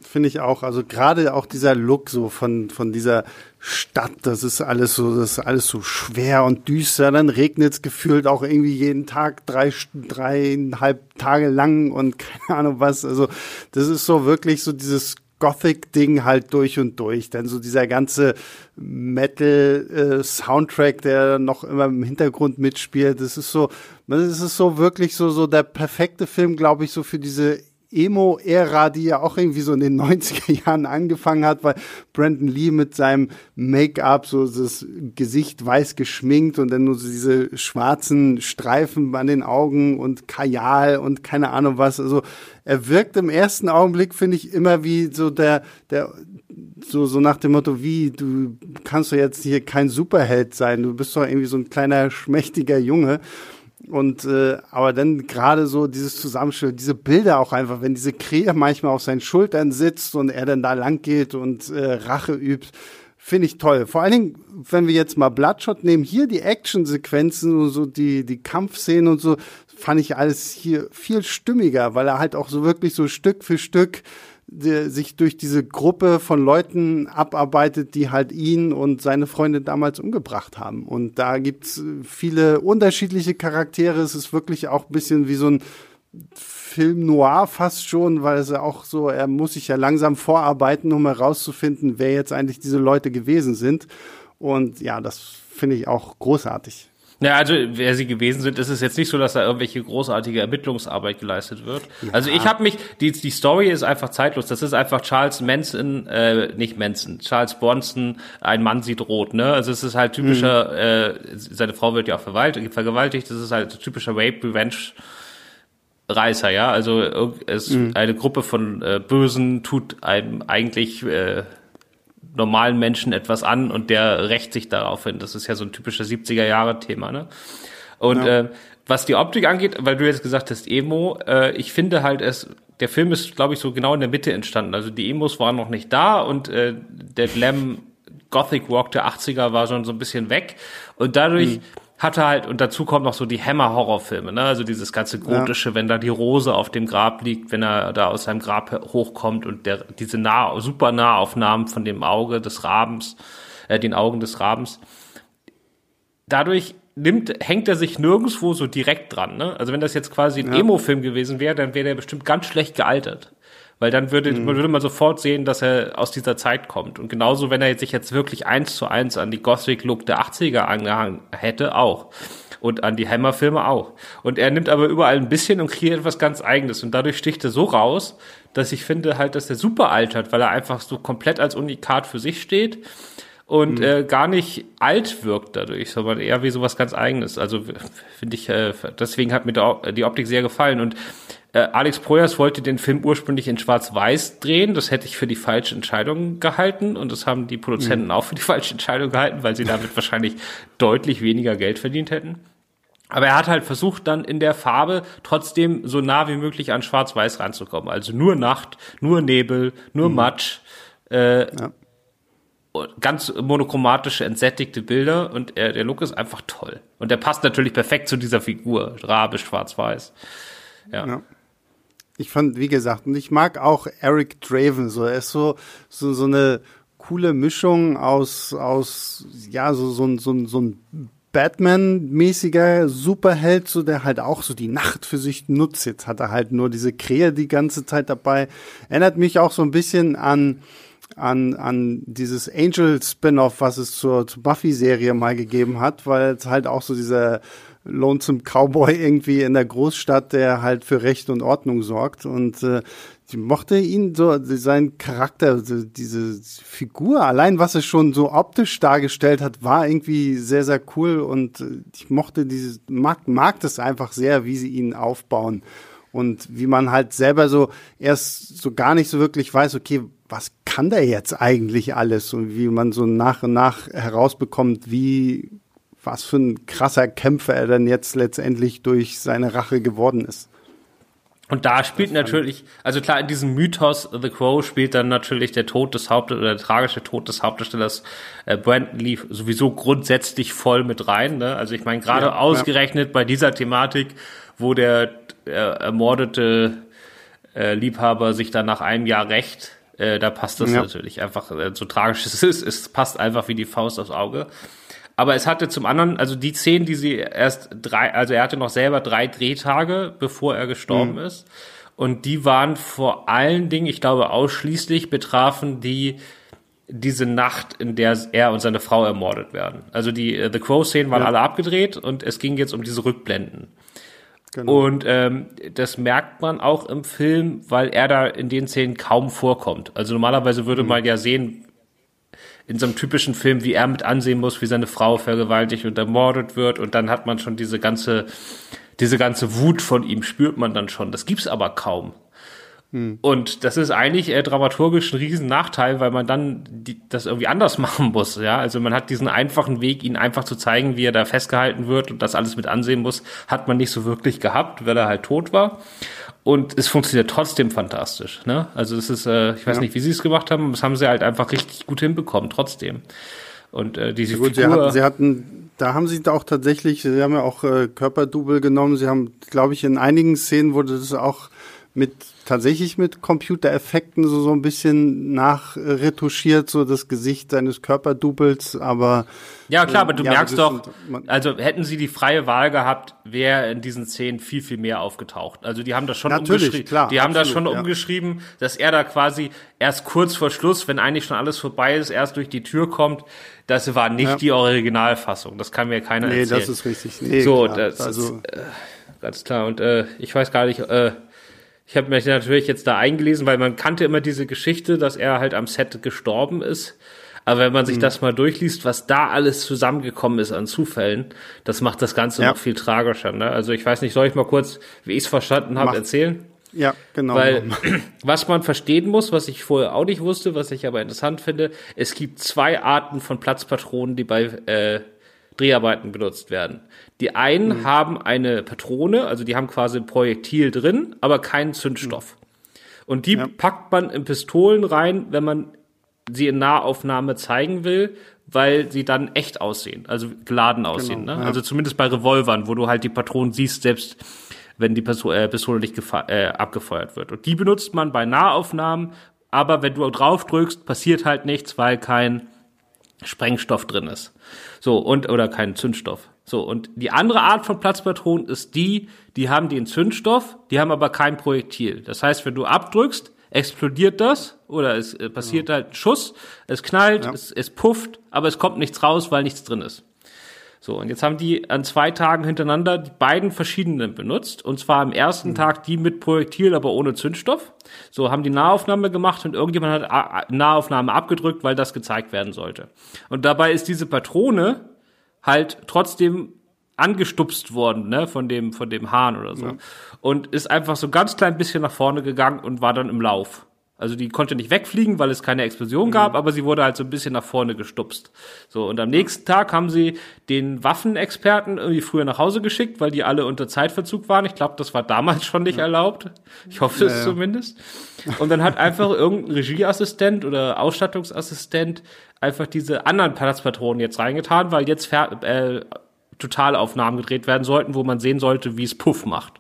Finde ich auch. Also gerade auch dieser Look so von, von dieser Stadt, das ist alles so, das ist alles so schwer und düster. Dann regnet es gefühlt auch irgendwie jeden Tag drei, dreieinhalb Tage lang und keine Ahnung was. Also das ist so wirklich so dieses Gothic-Ding halt durch und durch. Dann so dieser ganze Metal-Soundtrack, äh, der noch immer im Hintergrund mitspielt. Das ist so, es ist so wirklich so, so der perfekte Film, glaube ich, so für diese Emo-Ära, die ja auch irgendwie so in den 90er Jahren angefangen hat, weil Brandon Lee mit seinem Make-up so das Gesicht weiß geschminkt und dann nur so diese schwarzen Streifen an den Augen und Kajal und keine Ahnung was. Also er wirkt im ersten Augenblick, finde ich, immer wie so der, der, so, so nach dem Motto, wie, du kannst doch jetzt hier kein Superheld sein, du bist doch irgendwie so ein kleiner, schmächtiger Junge. Und äh, aber dann gerade so dieses Zusammenspiel, diese Bilder auch einfach, wenn diese Krähe manchmal auf seinen Schultern sitzt und er dann da lang geht und äh, Rache übt, finde ich toll. Vor allen Dingen, wenn wir jetzt mal Bloodshot nehmen, hier die Actionsequenzen und so die die Kampfszenen und so, fand ich alles hier viel stimmiger, weil er halt auch so wirklich so Stück für Stück sich durch diese Gruppe von Leuten abarbeitet, die halt ihn und seine Freunde damals umgebracht haben. Und da gibt's viele unterschiedliche Charaktere. Es ist wirklich auch ein bisschen wie so ein Film noir fast schon, weil es ja auch so, er muss sich ja langsam vorarbeiten, um herauszufinden, wer jetzt eigentlich diese Leute gewesen sind. Und ja, das finde ich auch großartig. Ja, also wer sie gewesen sind, ist es jetzt nicht so, dass da irgendwelche großartige Ermittlungsarbeit geleistet wird. Ja. Also ich habe mich, die, die Story ist einfach zeitlos. Das ist einfach Charles Manson, äh, nicht Manson, Charles Bronson, ein Mann sieht rot, ne? Also es ist halt typischer, mhm. äh, seine Frau wird ja auch vergewaltigt, das ist halt typischer Rape, Revenge Reißer, ja. Also es mhm. eine Gruppe von äh, Bösen tut einem eigentlich äh, normalen Menschen etwas an und der rächt sich darauf hin. Das ist ja so ein typischer 70er Jahre Thema, ne? Und ja. äh, was die Optik angeht, weil du jetzt gesagt hast, Emo, äh, ich finde halt es, der Film ist, glaube ich, so genau in der Mitte entstanden. Also die Emos waren noch nicht da und äh, der Glam Gothic Walk der 80er war schon so ein bisschen weg. Und dadurch mhm hatte halt, und dazu kommen noch so die Hammer-Horrorfilme, ne? Also dieses ganze Gotische, ja. wenn da die Rose auf dem Grab liegt, wenn er da aus seinem Grab hochkommt und der, diese nah, super Nahaufnahmen von dem Auge des Rabens, äh, den Augen des Rabens. Dadurch nimmt, hängt er sich nirgendwo so direkt dran, ne? Also wenn das jetzt quasi ein ja. Emo-Film gewesen wäre, dann wäre der bestimmt ganz schlecht gealtert weil dann würde, mhm. man würde man sofort sehen, dass er aus dieser Zeit kommt. Und genauso, wenn er sich jetzt wirklich eins zu eins an die Gothic-Look der 80er angehangen hätte, auch. Und an die Hammer-Filme auch. Und er nimmt aber überall ein bisschen und kreiert etwas ganz Eigenes. Und dadurch sticht er so raus, dass ich finde halt, dass er super altert, weil er einfach so komplett als Unikat für sich steht und mhm. äh, gar nicht alt wirkt dadurch, sondern eher wie sowas ganz Eigenes. Also finde ich, äh, deswegen hat mir die Optik sehr gefallen. Und äh, Alex Proyas wollte den Film ursprünglich in Schwarz-Weiß drehen. Das hätte ich für die falsche Entscheidung gehalten. Und das haben die Produzenten mhm. auch für die falsche Entscheidung gehalten, weil sie damit wahrscheinlich deutlich weniger Geld verdient hätten. Aber er hat halt versucht, dann in der Farbe trotzdem so nah wie möglich an Schwarz-Weiß ranzukommen. Also nur Nacht, nur Nebel, nur mhm. Matsch. Äh, ja. Ganz monochromatische, entsättigte Bilder und er, der Look ist einfach toll. Und der passt natürlich perfekt zu dieser Figur, Rabe, Schwarz-Weiß. ja. ja ich fand, wie gesagt, und ich mag auch Eric Draven, so, er ist so, so, so eine coole Mischung aus, aus, ja, so, so, so, so ein Batman-mäßiger Superheld, so der halt auch so die Nacht für sich nutzt. Jetzt hat er halt nur diese Krähe die ganze Zeit dabei. Erinnert mich auch so ein bisschen an, an, an dieses Angel-Spin-off, was es zur, zur Buffy-Serie mal gegeben hat, weil es halt auch so dieser Lonesome Cowboy irgendwie in der Großstadt, der halt für Recht und Ordnung sorgt. Und äh, ich mochte ihn so, sein Charakter, diese Figur, allein was er schon so optisch dargestellt hat, war irgendwie sehr, sehr cool. Und äh, ich mochte dieses, mag, mag das einfach sehr, wie sie ihn aufbauen. Und wie man halt selber so erst so gar nicht so wirklich weiß, okay, was kann der jetzt eigentlich alles? Und wie man so nach und nach herausbekommt, wie was für ein krasser Kämpfer er dann jetzt letztendlich durch seine Rache geworden ist. Und da spielt natürlich, also klar, in diesem Mythos The Crow spielt dann natürlich der Tod des Haupt oder der tragische Tod des Hauptdarstellers äh, Brandon Lee sowieso grundsätzlich voll mit rein. Ne? Also ich meine, gerade ja, ausgerechnet ja. bei dieser Thematik, wo der äh, ermordete äh, Liebhaber sich dann nach einem Jahr rächt, äh, da passt das ja. natürlich einfach, äh, so tragisch es ist, es passt einfach wie die Faust aufs Auge. Aber es hatte zum anderen, also die Szenen, die sie erst drei, also er hatte noch selber drei Drehtage, bevor er gestorben mhm. ist. Und die waren vor allen Dingen, ich glaube ausschließlich betrafen die diese Nacht, in der er und seine Frau ermordet werden. Also die uh, The Crow-Szenen waren ja. alle abgedreht und es ging jetzt um diese Rückblenden. Genau. Und ähm, das merkt man auch im Film, weil er da in den Szenen kaum vorkommt. Also normalerweise würde mhm. man ja sehen, in so einem typischen Film, wie er mit ansehen muss, wie seine Frau vergewaltigt und ermordet wird und dann hat man schon diese ganze, diese ganze Wut von ihm spürt man dann schon. Das gibt's aber kaum. Hm. Und das ist eigentlich äh, dramaturgisch ein riesen Nachteil, weil man dann die, das irgendwie anders machen muss. Ja, also man hat diesen einfachen Weg, ihn einfach zu zeigen, wie er da festgehalten wird und das alles mit ansehen muss, hat man nicht so wirklich gehabt, weil er halt tot war. Und es funktioniert trotzdem fantastisch. Ne? Also es ist, äh, ich weiß ja. nicht, wie sie es gemacht haben, das haben sie halt einfach richtig gut hinbekommen, trotzdem. Und äh, diese gut, Figur, sie hatten, sie hatten, da haben sie da auch tatsächlich, sie haben ja auch äh, Körperdouble genommen. Sie haben, glaube ich, in einigen Szenen wurde das auch mit tatsächlich mit Computereffekten so, so ein bisschen nachretuschiert, so das Gesicht seines Körperdoubles, aber ja, klar, aber du ja, merkst doch, also hätten sie die freie Wahl gehabt, wäre in diesen Szenen viel, viel mehr aufgetaucht. Also die haben das schon umgeschrieben. Klar, die haben absolut, das schon ja. umgeschrieben, dass er da quasi erst kurz vor Schluss, wenn eigentlich schon alles vorbei ist, erst durch die Tür kommt. Das war nicht ja. die Originalfassung. Das kann mir keiner nee, erzählen. Nee, das ist richtig. Nee, so, klar. das also, ist äh, ganz klar. Und äh, ich weiß gar nicht, äh, ich habe mich natürlich jetzt da eingelesen, weil man kannte immer diese Geschichte, dass er halt am Set gestorben ist. Aber wenn man sich mhm. das mal durchliest, was da alles zusammengekommen ist an Zufällen, das macht das Ganze ja. noch viel tragischer. Ne? Also ich weiß nicht, soll ich mal kurz, wie ich es verstanden habe, erzählen? Ja, genau. Weil was man verstehen muss, was ich vorher auch nicht wusste, was ich aber interessant finde, es gibt zwei Arten von Platzpatronen, die bei äh, Dreharbeiten benutzt werden. Die einen mhm. haben eine Patrone, also die haben quasi ein Projektil drin, aber keinen Zündstoff. Mhm. Und die ja. packt man in Pistolen rein, wenn man sie in Nahaufnahme zeigen will, weil sie dann echt aussehen, also geladen aussehen. Genau, ne? ja. Also zumindest bei Revolvern, wo du halt die Patronen siehst, selbst wenn die Pistole, äh, Pistole nicht äh, abgefeuert wird. Und die benutzt man bei Nahaufnahmen, aber wenn du drauf drückst, passiert halt nichts, weil kein Sprengstoff drin ist. So, und, oder kein Zündstoff. So, und die andere Art von Platzpatronen ist die, die haben den Zündstoff, die haben aber kein Projektil. Das heißt, wenn du abdrückst, explodiert das oder es äh, passiert genau. halt ein Schuss, es knallt, ja. es, es pufft, aber es kommt nichts raus, weil nichts drin ist. So, und jetzt haben die an zwei Tagen hintereinander die beiden verschiedenen benutzt. Und zwar am ersten mhm. Tag die mit Projektil, aber ohne Zündstoff. So, haben die Nahaufnahme gemacht und irgendjemand hat Nahaufnahme abgedrückt, weil das gezeigt werden sollte. Und dabei ist diese Patrone halt trotzdem angestupst worden, ne, von dem, von dem Hahn oder so. Ja. Und ist einfach so ganz klein bisschen nach vorne gegangen und war dann im Lauf. Also die konnte nicht wegfliegen, weil es keine Explosion mhm. gab, aber sie wurde halt so ein bisschen nach vorne gestupst. So, und am nächsten Tag haben sie den Waffenexperten irgendwie früher nach Hause geschickt, weil die alle unter Zeitverzug waren. Ich glaube, das war damals schon nicht ja. erlaubt. Ich hoffe ja, es zumindest. Und dann hat einfach irgendein Regieassistent oder Ausstattungsassistent einfach diese anderen Platzpatronen jetzt reingetan, weil jetzt äh, Totalaufnahmen gedreht werden sollten, wo man sehen sollte, wie es Puff macht.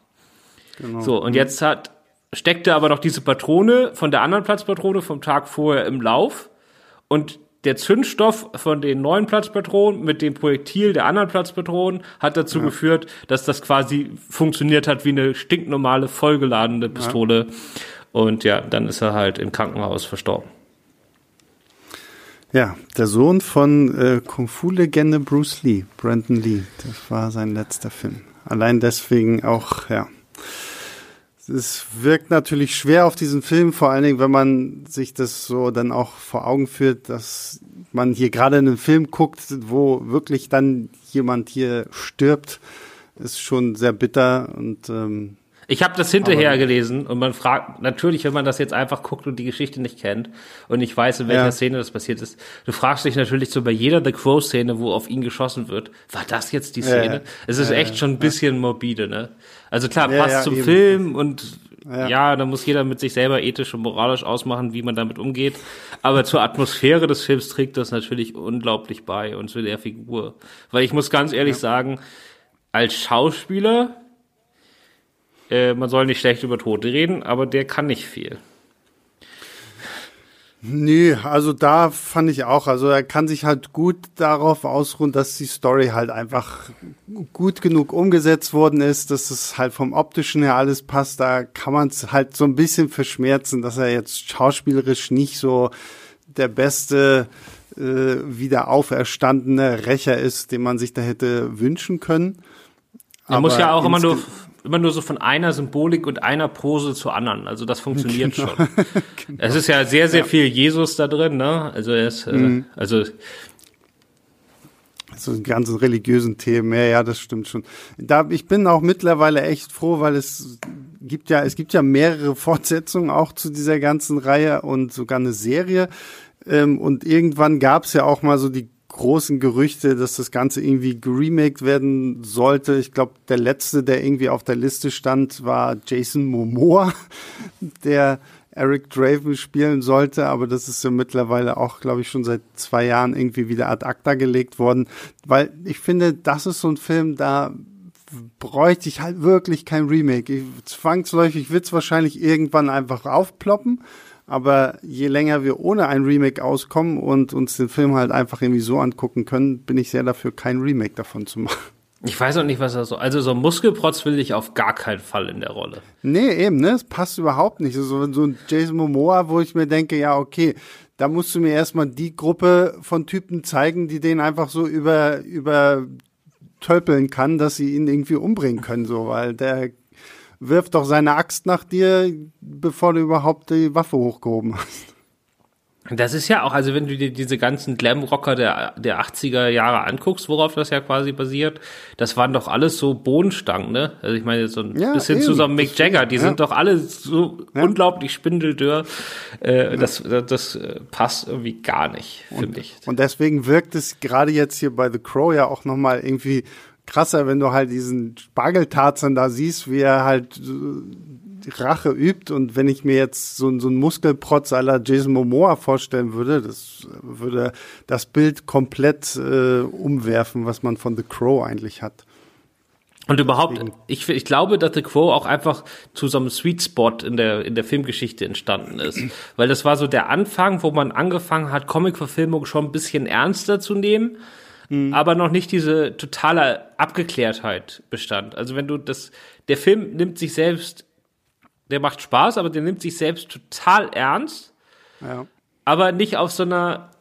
Genau. So, und jetzt hat steckte aber noch diese Patrone von der anderen Platzpatrone vom Tag vorher im Lauf und der Zündstoff von den neuen Platzpatronen mit dem Projektil der anderen Platzpatronen hat dazu ja. geführt, dass das quasi funktioniert hat wie eine stinknormale vollgeladene Pistole. Ja. Und ja, dann ist er halt im Krankenhaus verstorben. Ja, der Sohn von äh, Kung-Fu-Legende Bruce Lee, Brandon Lee. Das war sein letzter Film. Allein deswegen auch, ja, es wirkt natürlich schwer auf diesen Film, vor allen Dingen, wenn man sich das so dann auch vor Augen führt, dass man hier gerade einen Film guckt, wo wirklich dann jemand hier stirbt, ist schon sehr bitter und ähm, ich habe das hinterher gelesen und man fragt natürlich, wenn man das jetzt einfach guckt und die Geschichte nicht kennt und nicht weiß, in welcher ja. Szene das passiert ist, du fragst dich natürlich so bei jeder The Crow Szene, wo auf ihn geschossen wird, war das jetzt die Szene? Ja. Es ist ja, echt schon ein bisschen morbide, ne? Also klar, passt zum eben. Film und ja. ja, da muss jeder mit sich selber ethisch und moralisch ausmachen, wie man damit umgeht. Aber zur Atmosphäre des Films trägt das natürlich unglaublich bei und zu der Figur. Weil ich muss ganz ehrlich ja. sagen, als Schauspieler äh, man soll nicht schlecht über Tote reden, aber der kann nicht viel. Nee, also da fand ich auch, also er kann sich halt gut darauf ausruhen, dass die Story halt einfach gut genug umgesetzt worden ist, dass es halt vom optischen her alles passt. Da kann man es halt so ein bisschen verschmerzen, dass er jetzt schauspielerisch nicht so der beste äh, wieder auferstandene Rächer ist, den man sich da hätte wünschen können. Er muss ja auch immer nur immer nur so von einer Symbolik und einer Pose zur anderen. Also das funktioniert genau. schon. genau. Es ist ja sehr, sehr ja. viel Jesus da drin, ne? Also er ist, äh, mhm. äh, also so ganzen religiösen Themen, ja, ja, das stimmt schon. Da, ich bin auch mittlerweile echt froh, weil es gibt ja, es gibt ja mehrere Fortsetzungen auch zu dieser ganzen Reihe und sogar eine Serie. Ähm, und irgendwann gab es ja auch mal so die großen Gerüchte, dass das Ganze irgendwie geremaked werden sollte. Ich glaube, der letzte, der irgendwie auf der Liste stand, war Jason Momoa, der Eric Draven spielen sollte, aber das ist ja mittlerweile auch, glaube ich, schon seit zwei Jahren irgendwie wieder ad acta gelegt worden, weil ich finde, das ist so ein Film, da bräuchte ich halt wirklich kein Remake. Ich, zwangsläufig wird es wahrscheinlich irgendwann einfach aufploppen aber je länger wir ohne ein Remake auskommen und uns den Film halt einfach irgendwie so angucken können, bin ich sehr dafür, kein Remake davon zu machen. Ich weiß auch nicht, was das so. Also so ein Muskelprotz will ich auf gar keinen Fall in der Rolle. Nee, eben, ne? Es passt überhaupt nicht. So, so ein Jason Momoa, wo ich mir denke, ja, okay, da musst du mir erstmal die Gruppe von Typen zeigen, die den einfach so über, über tölpeln kann, dass sie ihn irgendwie umbringen können, so, weil der wirft doch seine Axt nach dir, bevor du überhaupt die Waffe hochgehoben hast. Das ist ja auch, also wenn du dir diese ganzen Glam-Rocker der, der 80er Jahre anguckst, worauf das ja quasi basiert, das waren doch alles so Bohnenstangen, ne? Also ich meine, so ein Ja, bisschen eben. zu so einem Mick Jagger, die Ja. sind doch alle so Ja. unglaublich spindeldürr. Äh, das, das, das äh, passt irgendwie gar nicht, finde ich. Und deswegen wirkt es gerade jetzt hier bei The Crow ja auch nochmal irgendwie krasser, wenn du halt diesen Spargeltarzan da siehst, wie er halt äh, die Rache übt. Und wenn ich mir jetzt so, so einen Muskelprotz aller Jason Momoa vorstellen würde, das würde das Bild komplett äh, umwerfen, was man von The Crow eigentlich hat. Und überhaupt, ich, ich glaube, dass The Crow auch einfach zu so einem Sweet Spot in der, in der Filmgeschichte entstanden ist. Weil das war so der Anfang, wo man angefangen hat, Comic-Verfilmung schon ein bisschen ernster zu nehmen, aber noch nicht diese totale Abgeklärtheit bestand. Also wenn du das, der Film nimmt sich selbst, der macht Spaß, aber der nimmt sich selbst total ernst Ja. aber nicht auf so einer,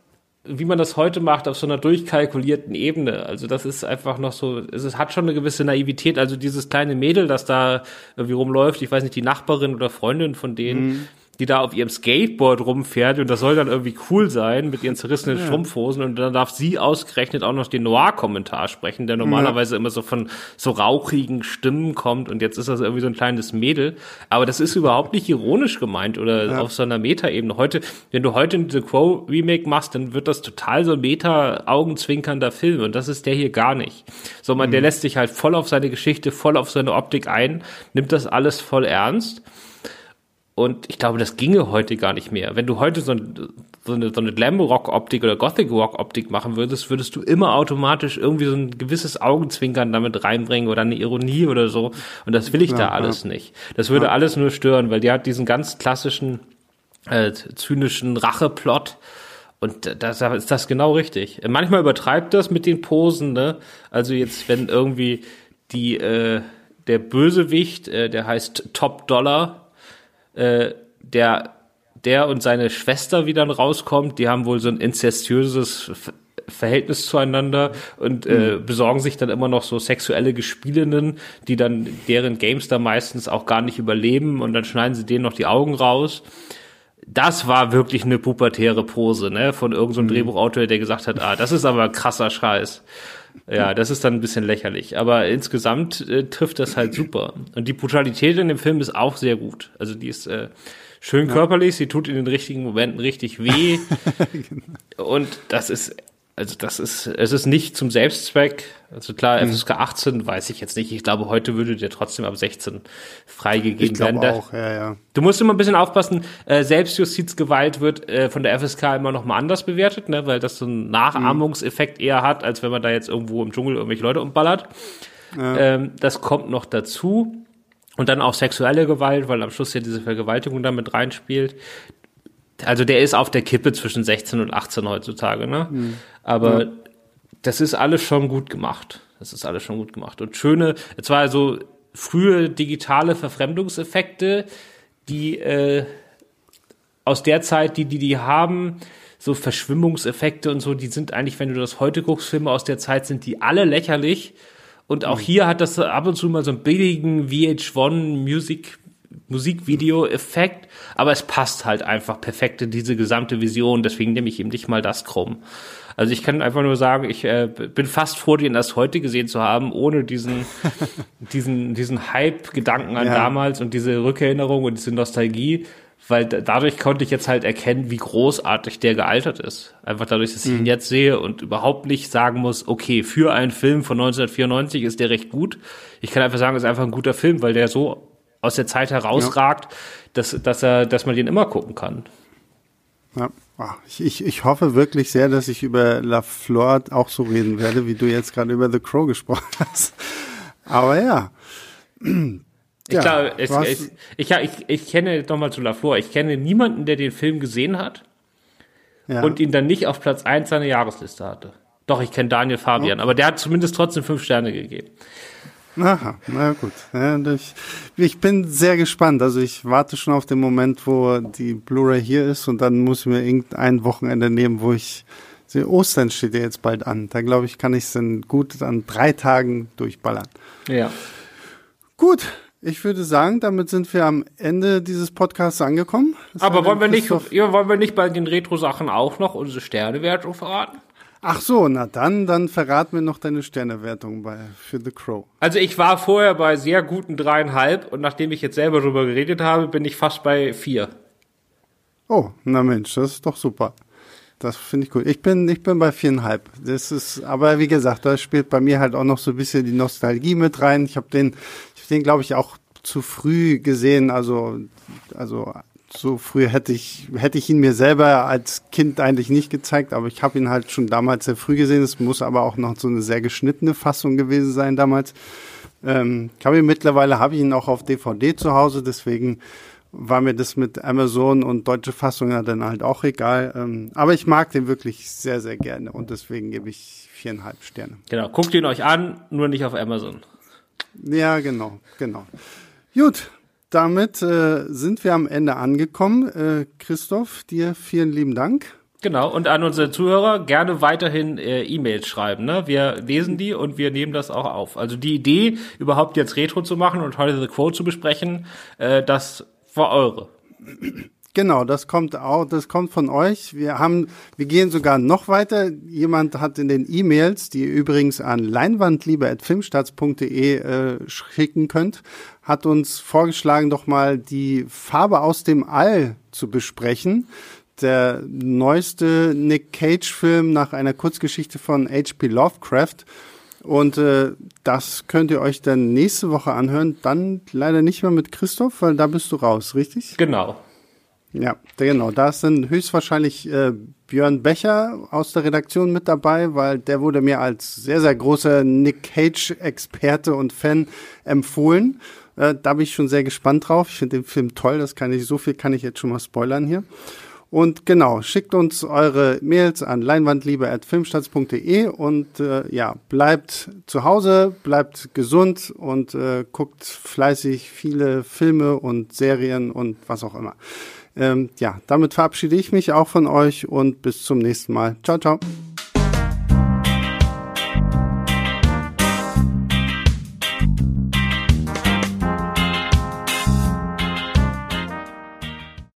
wie man das heute macht, auf so einer durchkalkulierten Ebene. Also das ist einfach noch so, es hat schon eine gewisse Naivität. Also dieses kleine Mädel, das da irgendwie rumläuft, ich weiß nicht, die Nachbarin oder Freundin von denen, die da auf ihrem Skateboard rumfährt und das soll dann irgendwie cool sein mit ihren zerrissenen Strumpfhosen und dann darf sie ausgerechnet auch noch den Noir-Kommentar sprechen, der normalerweise immer so von so rauchigen Stimmen kommt und jetzt ist das irgendwie so ein kleines Mädel. Aber das ist überhaupt nicht ironisch gemeint oder auf so einer Meta-Ebene. Heute, wenn du heute The Crow Remake machst, dann wird das total so ein Meta-augenzwinkernder Film und das ist der hier gar nicht. So, man, der lässt sich halt voll auf seine Geschichte, voll auf seine Optik ein, nimmt das alles voll ernst. Und ich glaube, das ginge heute gar nicht mehr. Wenn du heute so, ein, so eine, so eine Glam-Rock-Optik oder Gothic-Rock-Optik machen würdest, würdest du immer automatisch irgendwie so ein gewisses Augenzwinkern damit reinbringen oder eine Ironie oder so. Und das will ich da Ja, alles nicht. Das würde alles nur stören, weil die hat diesen ganz klassischen, äh, zynischen Racheplot. Und da da ist das genau richtig. Manchmal übertreibt das mit den Posen, ne? Also jetzt, wenn irgendwie die, äh, der Bösewicht, äh, der heißt Top Dollar, äh, der, der und seine Schwester wieder rauskommt, die haben wohl so ein inzestiöses Ver- Verhältnis zueinander und äh, besorgen sich dann immer noch so sexuelle Gespielinnen, die dann deren Games da meistens auch gar nicht überleben und dann schneiden sie denen noch die Augen raus. Das war wirklich eine pubertäre Pose, ne, von irgendeinem so einem Drehbuchautor, der gesagt hat, ah, das ist aber krasser Scheiß. Ja, das ist dann ein bisschen lächerlich. Aber insgesamt äh, trifft das halt super. Und die Brutalität in dem Film ist auch sehr gut. Also die ist äh, schön körperlich, sie tut in den richtigen Momenten richtig weh. Und das ist, also das ist, es ist nicht zum Selbstzweck. Also klar, FSK 18 weiß ich jetzt nicht. Ich glaube, heute würde der trotzdem ab 16 freigegeben Ich werden. auch, ja, ja. Du musst immer ein bisschen aufpassen, äh, Selbstjustizgewalt wird äh, von der FSK immer noch mal anders bewertet, ne, weil das so einen Nachahmungseffekt eher hat, als wenn man da jetzt irgendwo im Dschungel irgendwelche Leute umballert. Ähm, das kommt noch dazu. Und dann auch sexuelle Gewalt, weil am Schluss ja diese Vergewaltigung damit reinspielt. Also der ist auf der Kippe zwischen 16 und 18 heutzutage, ne? Aber das ist alles schon gut gemacht. Das ist alles schon gut gemacht. Und schöne, es war so frühe digitale Verfremdungseffekte, die äh, aus der Zeit, die die, die haben, so Verschwimmungseffekte und so, die sind eigentlich, wenn du das heute guckst, Filme aus der Zeit, sind die alle lächerlich. Und auch hier hat das ab und zu mal so einen billigen VH1 Music Musikvideo-Effekt, aber es passt halt einfach perfekt in diese gesamte Vision, deswegen nehme ich ihm nicht mal das krumm. Also ich kann einfach nur sagen, ich äh, bin fast froh, den erst heute gesehen zu haben, ohne diesen, diesen, diesen Hype-Gedanken an Ja. damals und diese Rückerinnerung und diese Nostalgie, weil da- dadurch konnte ich jetzt halt erkennen, wie großartig der gealtert ist. Einfach dadurch, dass ich ihn jetzt sehe und überhaupt nicht sagen muss, okay, für einen Film von 1994 ist der recht gut. Ich kann einfach sagen, es ist einfach ein guter Film, weil der so aus der Zeit herausragt, dass, dass er, dass man den immer gucken kann. Ja. Ah, Ich, ich, ich hoffe wirklich sehr, dass ich über La Flor auch so reden werde, wie du jetzt gerade über The Crow gesprochen hast. Aber ja. Ich Ja, glaube, es, es, ich, ich, ich kenne nochmal zu Lafleur, ich kenne niemanden, der den Film gesehen hat ja. und ihn dann nicht auf Platz 1 seiner Jahresliste hatte. Doch, ich kenne Daniel Fabian, aber der hat zumindest trotzdem fünf Sterne gegeben. Aha, na gut. Ich, ich bin sehr gespannt. Also ich warte schon auf den Moment, wo die Blu-ray hier ist und dann muss ich mir irgendein Wochenende nehmen, wo ich sehe, Ostern steht ja jetzt bald an. Da glaube ich, kann ich es dann gut an drei Tagen durchballern. Ja. Gut, Ich würde sagen, damit sind wir am Ende dieses Podcasts angekommen. Das Aber wollen wir, nicht, ja, wollen wir nicht bei den Retro-Sachen auch noch unsere Sternewertung verraten? Ach so, na dann, dann verrat mir noch deine Sternewertung bei, für The Crow. Also ich war vorher bei sehr guten dreieinhalb und nachdem ich jetzt selber drüber geredet habe, bin ich fast bei vier. Oh, na Mensch, das ist doch super. Das finde ich gut. Ich bin, ich bin bei viereinhalb. Das ist, aber wie gesagt, da spielt bei mir halt auch noch so ein bisschen die Nostalgie mit rein. Ich habe den, ich hab den, glaube ich, auch zu früh gesehen. Also, also so früh hätte ich, hätte ich ihn mir selber als Kind eigentlich nicht gezeigt, aber ich habe ihn halt schon damals sehr früh gesehen. Es muss aber auch noch so eine sehr geschnittene Fassung gewesen sein damals. Ähm, ich habe ihn mittlerweile, habe ich ihn auch auf DVD zu Hause, deswegen war mir das mit Amazon und deutsche Fassung ja dann halt auch egal. Ähm, aber ich mag den wirklich sehr, sehr gerne und deswegen gebe ich viereinhalb Sterne. Genau, guckt ihn euch an, nur nicht auf Amazon. Ja, genau, genau. Gut, damit äh, sind wir am Ende angekommen. Äh, Christoph, dir vielen lieben Dank. Genau, und an unsere Zuhörer gerne weiterhin äh, E-Mails schreiben. Ne? Wir lesen die und wir nehmen das auch auf. Also die Idee, überhaupt jetzt Retro zu machen und heute The Quote zu besprechen, äh, das war eure. Genau, das kommt auch, das kommt von euch. Wir haben, wir gehen sogar noch weiter. Jemand hat in den E-Mails, die ihr übrigens an leinwandliebe.filmstarts.de äh, schicken könnt, hat uns vorgeschlagen, doch mal die Farbe aus dem All zu besprechen. Der neueste Nick Cage-Film nach einer Kurzgeschichte von H.P. Lovecraft. Und äh, das könnt ihr euch dann nächste Woche anhören. Dann leider nicht mehr mit Christoph, weil da bist du raus, richtig? Genau. Ja, genau. Da ist dann höchstwahrscheinlich äh, Björn Becher aus der Redaktion mit dabei, weil der wurde mir als sehr, sehr großer Nick Cage-Experte und Fan empfohlen. Äh, da bin ich schon sehr gespannt drauf. Ich finde den Film toll. Das kann ich, so viel kann ich jetzt schon mal spoilern hier. Und genau, schickt uns eure Mails an leinwandliebe.filmstarts.de und äh, ja, bleibt zu Hause, bleibt gesund und äh, guckt fleißig viele Filme und Serien und was auch immer. Ähm, ja, damit verabschiede ich mich auch von euch und bis zum nächsten Mal. Ciao, ciao.